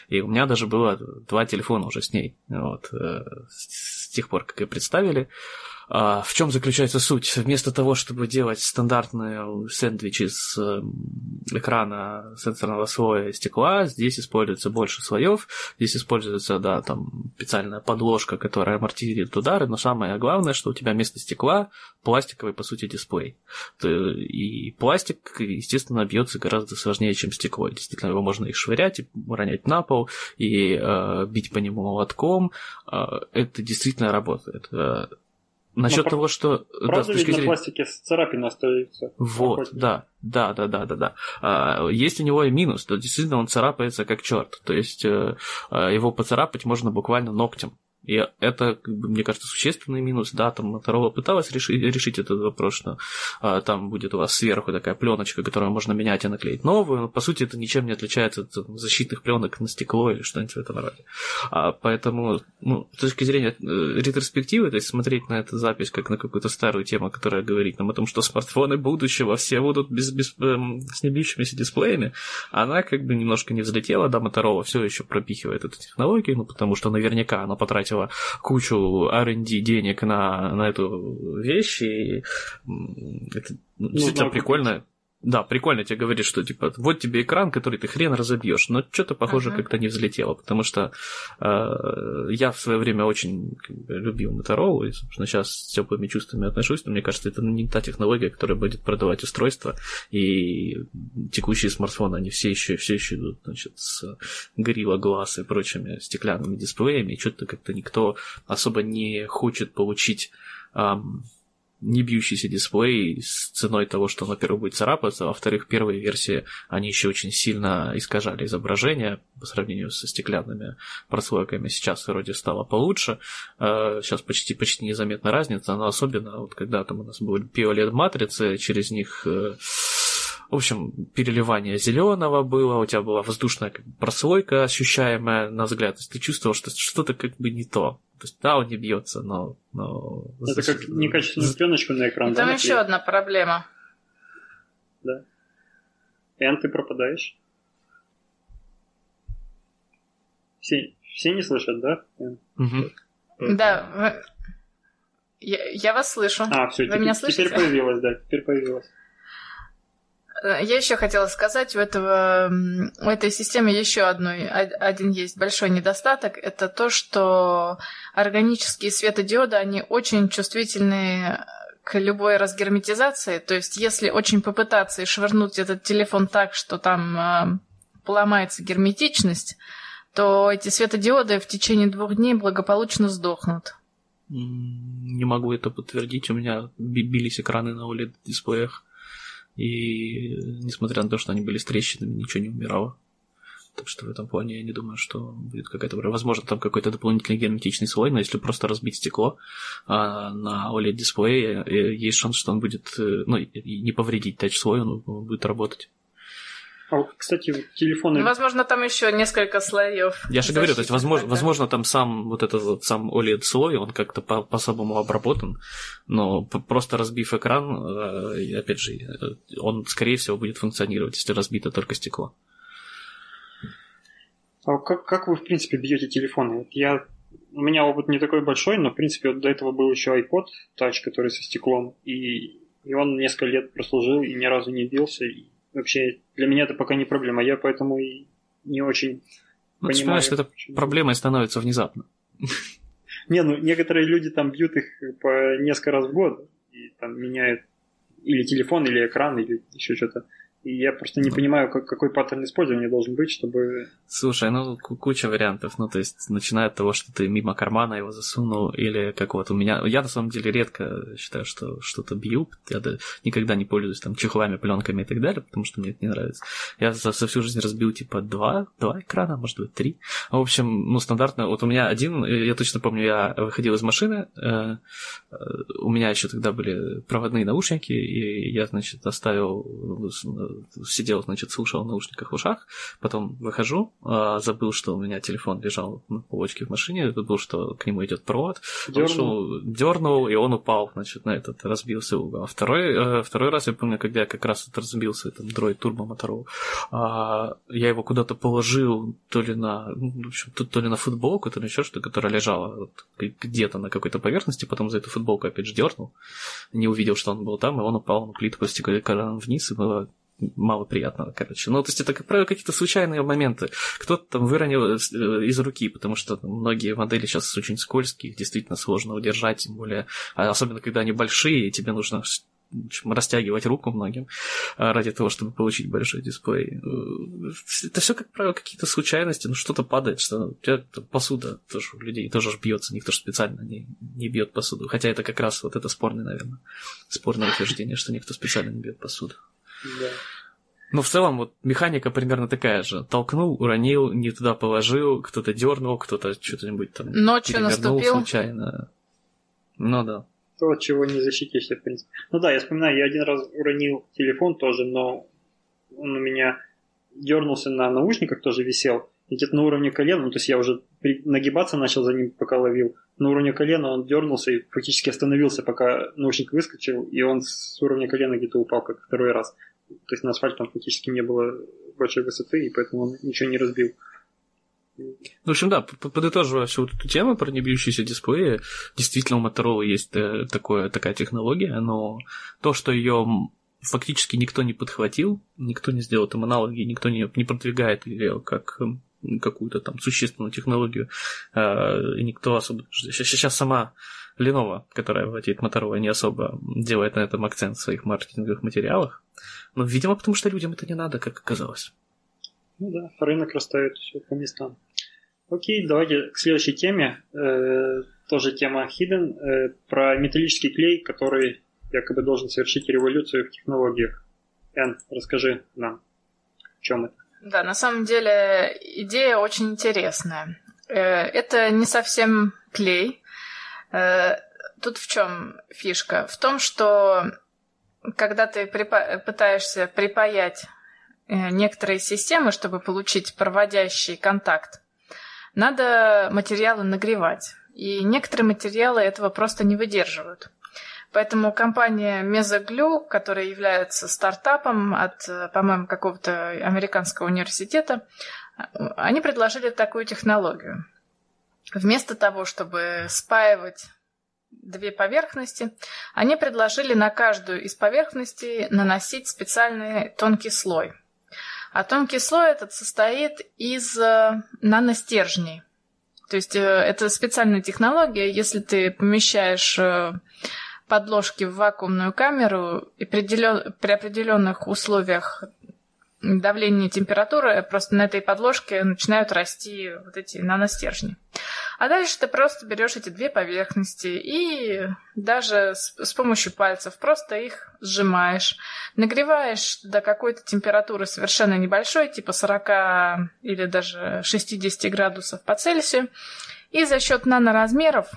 И у меня даже было два телефона уже с ней, вот, э, с тех пор, как ее представили. А, в чем заключается суть? Вместо того, чтобы делать стандартные сэндвичи с эм, экрана сенсорного слоя стекла, здесь используется больше слоев, здесь используется, да, там специальная подложка, которая амортизирует удары, но самое главное, что у тебя вместо стекла пластиковый, по сути, дисплей. И пластик, естественно, бьется гораздо сложнее, чем стекло. Действительно, его можно и швырять, и ронять на пол, и э, бить по нему молотком. Э, это действительно работает. Э, Насчет того, что... Правда да, ведь зрения... на пластике царапина остается? Вот, да, да, да, да, да, да. А, есть у него и минус, то действительно он царапается как черт. То есть э, э, его поцарапать можно буквально ногтем. И это, мне кажется, существенный минус. Да, там Motorola пыталась решить, решить этот вопрос, что а, там будет у вас сверху такая пленочка, которую можно менять и наклеить новую. Но, по сути, это ничем не отличается от защитных пленок на стекло или что-нибудь в этом роде. А, поэтому, ну, с точки зрения э, ретроспективы, то есть смотреть на эту запись как на какую-то старую тему, которая говорит нам о том, что смартфоны будущего все будут без, без, эм, с небьющимися дисплеями, она как бы немножко не взлетела, да, Motorola все еще пропихивает эту технологию, ну, потому что наверняка она потратила потратила кучу R&D денег на, на эту вещь, и это ну, действительно прикольно. Да, прикольно тебе говорит, что типа вот тебе экран, который ты хрен разобьешь, но что-то похоже uh-huh. как-то не взлетело, потому что э, я в свое время очень любил Motorola, и, собственно, сейчас с теплыми чувствами отношусь, но мне кажется, это не та технология, которая будет продавать устройства, и текущие смартфоны, они все еще, все еще идут, значит, с Gorilla Glass и прочими стеклянными дисплеями, и что-то как-то никто особо не хочет получить эм, не бьющийся дисплей с ценой того, что он, во-первых, будет царапаться, а во-вторых, первые версии, они еще очень сильно искажали изображение по сравнению со стеклянными прослойками. Сейчас вроде стало получше, сейчас э, почти, почти незаметна разница, но особенно вот когда там у нас были POLED-матрицы, через них э, в общем, переливание зеленого было, у тебя была воздушная прослойка ощущаемая на взгляд. То есть ты чувствовал, что что-то как бы не то. То есть да, он не бьется, но... но... Это как некачественную пленочку на экран. Там да, еще одна проблема. Да. Эн, ты пропадаешь. Все, все не слышат, да? Угу. Да, я, я вас слышу. А, все, вы теперь, меня слышите? теперь появилась, да, теперь появилась. Э, я еще хотела сказать, у, этого, у этой системы еще одной, один есть большой недостаток. Это то, что органические светодиоды, они очень чувствительны к любой разгерметизации. То есть, если очень попытаться и швырнуть этот телефон так, что там э, поломается герметичность, то эти светодиоды в течение двух дней благополучно сдохнут. Не могу это подтвердить. У меня бились экраны на OLED-дисплеях. И несмотря на то, что они были с трещинами, ничего не умирало. Так что в этом плане я не думаю, что будет какая-то... Возможно, там какой-то дополнительный герметичный слой, но если просто разбить стекло а на OLED-дисплее, э, есть шанс, что он будет... Э, ну, не повредить тач-слой, он будет работать. А, кстати, телефоны... Ну, возможно, там еще несколько слоев. Я же говорю, то есть, возможно, возможно, там сам вот этот вот сам OLED-слой, он как-то по- по-особому обработан, но просто разбив экран, э, опять же, э, он, скорее всего, будет функционировать, если разбито только стекло. А как, как вы, в принципе, бьете телефоны? Я, у меня опыт не такой большой, но, в принципе, вот до этого был еще iPod Touch, который со стеклом, и, и он несколько лет прослужил и ни разу не бился, и вообще для меня это пока не проблема. Я поэтому и не очень ну, понимаю. Ты что это почему... проблемой становится внезапно. Не, ну некоторые люди там бьют их по несколько раз в год и там меняют или телефон, или экран, или еще что-то. И я просто не понимаю, как, какой паттерн использования должен быть, чтобы... Слушай, ну куча вариантов. Ну, то есть, начиная от того, что ты мимо кармана его засунул, или как вот у меня... Я на самом деле редко считаю, что что-то бью. Я никогда не пользуюсь там чехлами, пленками и так далее, потому что мне это не нравится. Я за, за всю жизнь разбил типа два, два экрана, может быть, три. В общем, ну, стандартно. Вот у меня один, я точно помню, я выходил из машины, э, э, у меня еще тогда были проводные наушники, и я, значит, оставил сидел, значит, слушал в наушниках в ушах, потом выхожу, а, забыл, что у меня телефон лежал на полочке в машине, забыл, что к нему идет провод, дернул. дернул, и он упал, значит, на этот, разбился угол. А второй, э, второй раз, я помню, когда я как раз вот разбился, там, дроид турбо моторов, я его куда-то положил, то ли на, ну, в общем, то, то ли на футболку, то ли еще что-то, которая лежала вот, где-то на какой-то поверхности, потом за эту футболку опять же дернул, не увидел, что он был там, и он упал на плитку с вниз, и было мало приятного, короче. Ну, то есть это, как правило, какие-то случайные моменты. Кто-то там выронил э, из руки, потому что многие модели сейчас очень скользкие, их действительно сложно удержать, тем более, а особенно когда они большие, и тебе нужно растягивать руку многим а, ради того, чтобы получить большой дисплей. Э, это все, как правило, какие-то случайности, ну что-то падает, что у тебя посуда тоже у людей тоже бьется, никто же специально не, не бьет посуду. Хотя это как раз вот это спорное, наверное, спорное утверждение, что никто специально не бьет посуду. Да. Но в целом вот механика примерно такая же. Толкнул, уронил, не туда положил, кто-то дернул, кто-то что-нибудь там Ночью наступил. случайно. Ну да. То, от чего не защитишься, в принципе. Ну да, я вспоминаю, я один раз уронил телефон тоже, но он у меня дернулся на наушниках, тоже висел. И где-то на уровне колена, ну то есть я уже нагибаться начал за ним, пока ловил. На уровне колена он дернулся и фактически остановился, пока наушник выскочил, и он с уровня колена где-то упал, как второй раз. То есть на асфальте там фактически не было большой высоты, и поэтому он ничего не разбил. В общем, да, подытоживая всю вот эту тему про небьющиеся дисплеи, действительно у Motorola есть э, такое, такая технология, но то, что ее фактически никто не подхватил, никто не сделал там аналоги, никто не, не продвигает ее как какую-то там существенную технологию, и никто особо... Сейчас сама Lenovo, которая владеет Motorola, не особо делает на этом акцент в своих маркетинговых материалах. Но, видимо, потому что людям это не надо, как оказалось. Ну да, рынок расставит все по местам. Окей, давайте к следующей теме. Э, тоже тема Hidden. Э, про металлический клей, который якобы должен совершить революцию в технологиях. Эн, расскажи нам, в чем это. Да, на самом деле идея очень интересная. Э, это не совсем клей. Э, тут в чем фишка? В том, что когда ты припа- пытаешься припаять э, некоторые системы, чтобы получить проводящий контакт, надо материалы нагревать. И некоторые материалы этого просто не выдерживают. Поэтому компания Mesoglue, которая является стартапом от, по-моему, какого-то американского университета, они предложили такую технологию. Вместо того, чтобы спаивать две поверхности, они предложили на каждую из поверхностей наносить специальный тонкий слой. А тонкий слой этот состоит из э, наностержней. То есть э, это специальная технология, если ты помещаешь э, подложки в вакуумную камеру и при определенных условиях давления и температуры просто на этой подложке начинают расти вот эти наностержни. А дальше ты просто берешь эти две поверхности и даже с, с помощью пальцев просто их сжимаешь, нагреваешь до какой-то температуры совершенно небольшой, типа 40 или даже 60 градусов по Цельсию, и за счет наноразмеров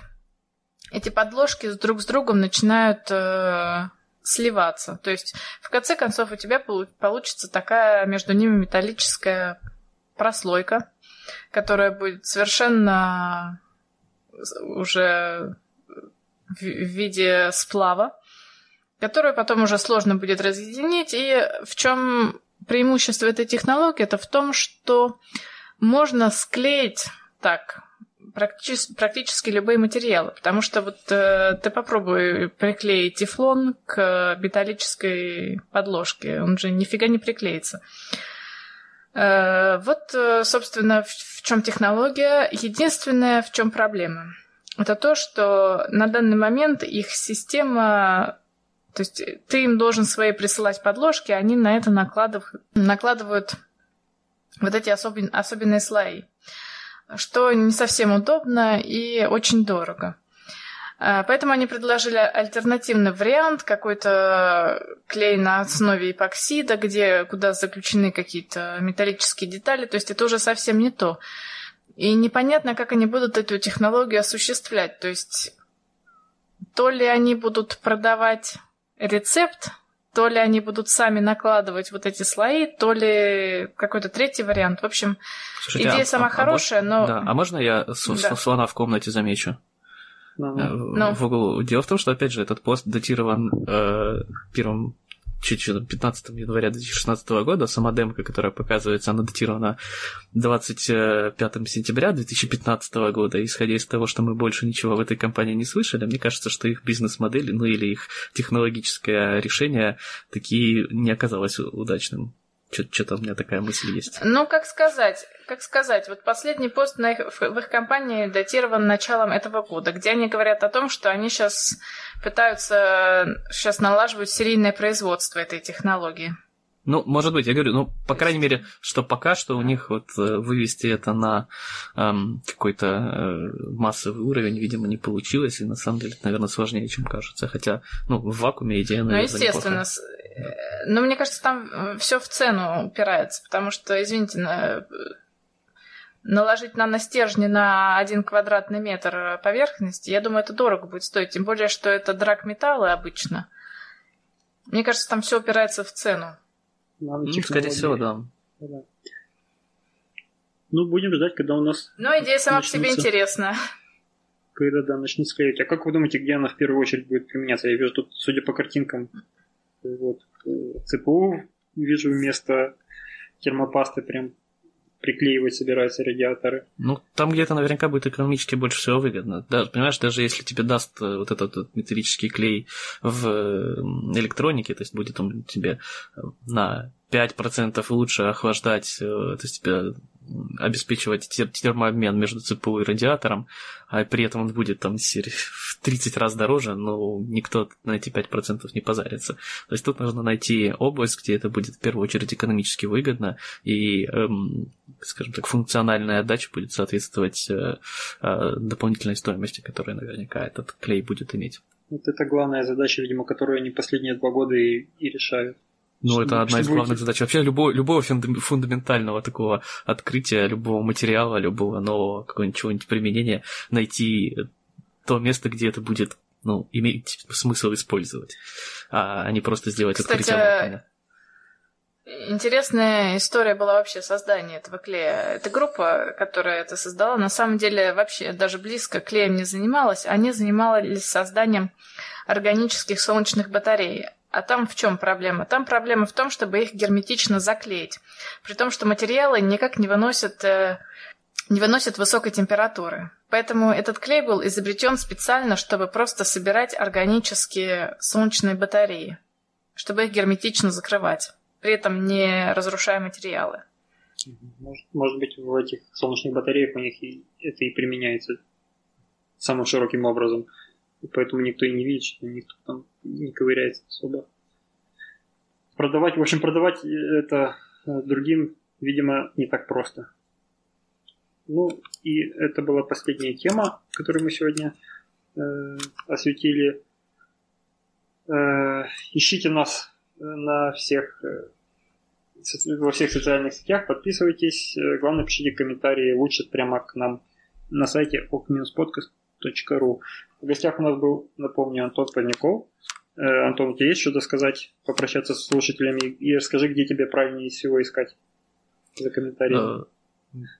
эти подложки друг с другом начинают э, сливаться. То есть, в конце концов, у тебя получится такая между ними металлическая прослойка, которая будет совершенно уже в виде сплава, которую потом уже сложно будет разъединить. И в чем преимущество этой технологии? Это в том, что можно склеить так практически, практически любые материалы, потому что вот э, ты попробуй приклеить тефлон к металлической подложке, он же нифига не приклеится. Э, вот, э, собственно, в, чем технология. Единственное, в чем проблема, это то, что на данный момент их система то есть ты им должен свои присылать подложки, они на это накладывают, вот эти особен, особенные слои что не совсем удобно и очень дорого. А, поэтому они предложили альтернативный вариант, какой-то клей на основе эпоксида, где, куда заключены какие-то металлические детали. То есть это уже совсем не то. И непонятно, как они будут эту технологию осуществлять. То есть то ли они будут продавать рецепт то ли они будут сами накладывать вот эти слои, то ли какой-то третий вариант. В общем, Слушайте, идея а, сама а, хорошая, а, но... Да, а можно я с, да. слона в комнате замечу? No. No. В углу. Дело в том, что, опять же, этот пост датирован э, первым чуть чуть 15 января 2016 года. Сама демка, которая показывается, она датирована 25 сентября 2015 года. Исходя из того, что мы больше ничего в этой компании не слышали, мне кажется, что их бизнес-модель, ну или их технологическое решение такие не оказалось удачным. Что-то у меня такая мысль есть. Ну, как сказать, как сказать, вот последний пост на их, в, их компании датирован началом этого года, где они говорят о том, что они сейчас пытаются сейчас налаживать серийное производство этой технологии. Ну, может быть, я говорю, ну, по крайней мере, что пока что у них вот э, вывести это на эм, какой-то э, массовый уровень, видимо, не получилось, и на самом деле, наверное, сложнее, чем кажется. Хотя, ну, в вакууме идея, наверное, Ну, естественно. Неплохая. Э, но мне кажется, там все в цену упирается, потому что, извините, на... наложить наностержни на один квадратный метр поверхности, я думаю, это дорого будет стоить. Тем более, что это драк металлы обычно. Мне кажется, там все упирается в цену. Ну, скорее всего, да. да. Ну, будем ждать, когда у нас... Ну, идея сама начнется... по себе интересная. Когда, да, начнет склеивать. А как вы думаете, где она в первую очередь будет применяться? Я вижу тут, судя по картинкам, вот, ЦПУ вижу вместо термопасты прям приклеивать собираются радиаторы. Ну, там где-то наверняка будет экономически больше всего выгодно. Да, понимаешь, даже если тебе даст э, вот этот вот металлический клей в электронике, то есть будет он тебе на 5% лучше охлаждать, то есть тебе обеспечивать термообмен между ЦПУ и радиатором, а при этом он будет там в 30 раз дороже, но никто на эти 5% не позарится. То есть тут нужно найти область, где это будет в первую очередь экономически выгодно, и, эм, скажем так, функциональная отдача будет соответствовать э, э, дополнительной стоимости, которую наверняка этот клей будет иметь. Вот это главная задача, видимо, которую они последние два года и, и решают. Ну, это одна из главных задач. Вообще любого, любого фундаментального такого открытия, любого материала, любого нового какого-нибудь применения, найти то место, где это будет ну, иметь смысл использовать, а не просто сделать Кстати, открытие. Интересная история была вообще создания этого клея. Эта группа, которая это создала, на самом деле вообще даже близко клеем не занималась. Они занимались созданием органических солнечных батарей. А там в чем проблема? Там проблема в том, чтобы их герметично заклеить. При том, что материалы никак не выносят, э, не выносят высокой температуры. Поэтому этот клей был изобретен специально, чтобы просто собирать органические солнечные батареи, чтобы их герметично закрывать, при этом не разрушая материалы. Может, может быть, в этих солнечных батареях у них и, это и применяется самым широким образом. И поэтому никто и не видит, что никто там не ковыряется особо. Продавать, в общем, продавать это э, другим, видимо, не так просто. Ну, и это была последняя тема, которую мы сегодня э, осветили. Э, ищите нас на всех э, во всех социальных сетях, подписывайтесь. Э, главное, пишите комментарии лучше прямо к нам на сайте ok-podcast.ru. В гостях у нас был, напомню, Антон Парников. Э, Антон, у тебя есть что-то сказать, попрощаться с слушателями и расскажи, где тебе правильнее всего искать за комментариями?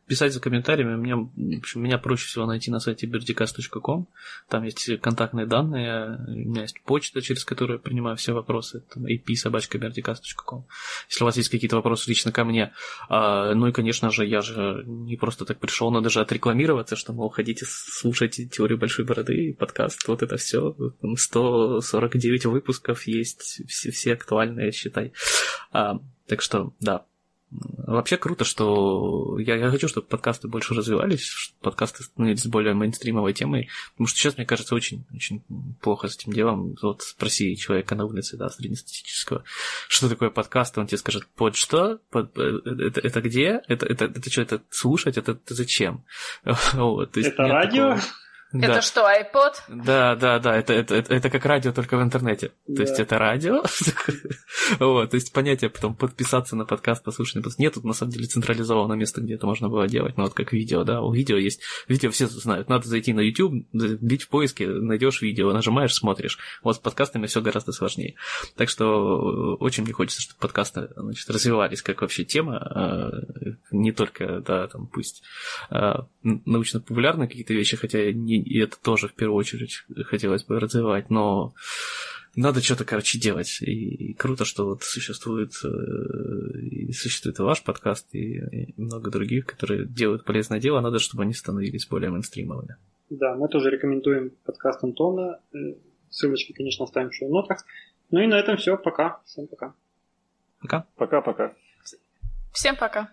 Писать за комментариями. Мне, в общем, меня проще всего найти на сайте birdicast.com. Там есть контактные данные, у меня есть почта, через которую я принимаю все вопросы. Там ap-birdicast.com. Если у вас есть какие-то вопросы лично ко мне. А, ну и, конечно же, я же не просто так пришел, надо же отрекламироваться, что, мол, ходите, слушайте теорию большой бороды, подкаст, вот это все. 149 выпусков есть, все, все актуальные, считай. А, так что, да, Вообще круто, что я, я хочу, чтобы подкасты больше развивались, чтобы подкасты становились более мейнстримовой темой, потому что сейчас, мне кажется, очень, очень плохо с этим делом. Вот спроси человека на улице, да, среднестатистического, что такое подкаст, он тебе скажет, под что? Под, э, это, это где? Это, это, это что, это слушать? Это, это зачем? Вот, это радио? Такого... Это да. что, iPod? Да, да, да, это, это, это, это как радио, только в интернете. Да. То есть это радио. вот, то есть понятие потом подписаться на подкаст, послушать. Нет тут на самом деле централизованного места, где это можно было делать. Ну вот как видео, да, у видео есть. Видео все знают. Надо зайти на YouTube, бить в поиске, найдешь видео, нажимаешь, смотришь. Вот с подкастами все гораздо сложнее. Так что очень мне хочется, чтобы подкасты значит, развивались как вообще тема, а, не только, да, там пусть а, научно-популярные какие-то вещи, хотя не и это тоже в первую очередь хотелось бы развивать, но надо что-то, короче, делать. И, круто, что вот существует, э, и существует и ваш подкаст, и, и много других, которые делают полезное дело. Надо, чтобы они становились более мейнстримовыми. Да, мы тоже рекомендуем подкаст Антона. Э, ссылочки, конечно, оставим в шоу-нотах. Ну и на этом все. Пока. Всем пока. Пока. Пока-пока. Всем пока.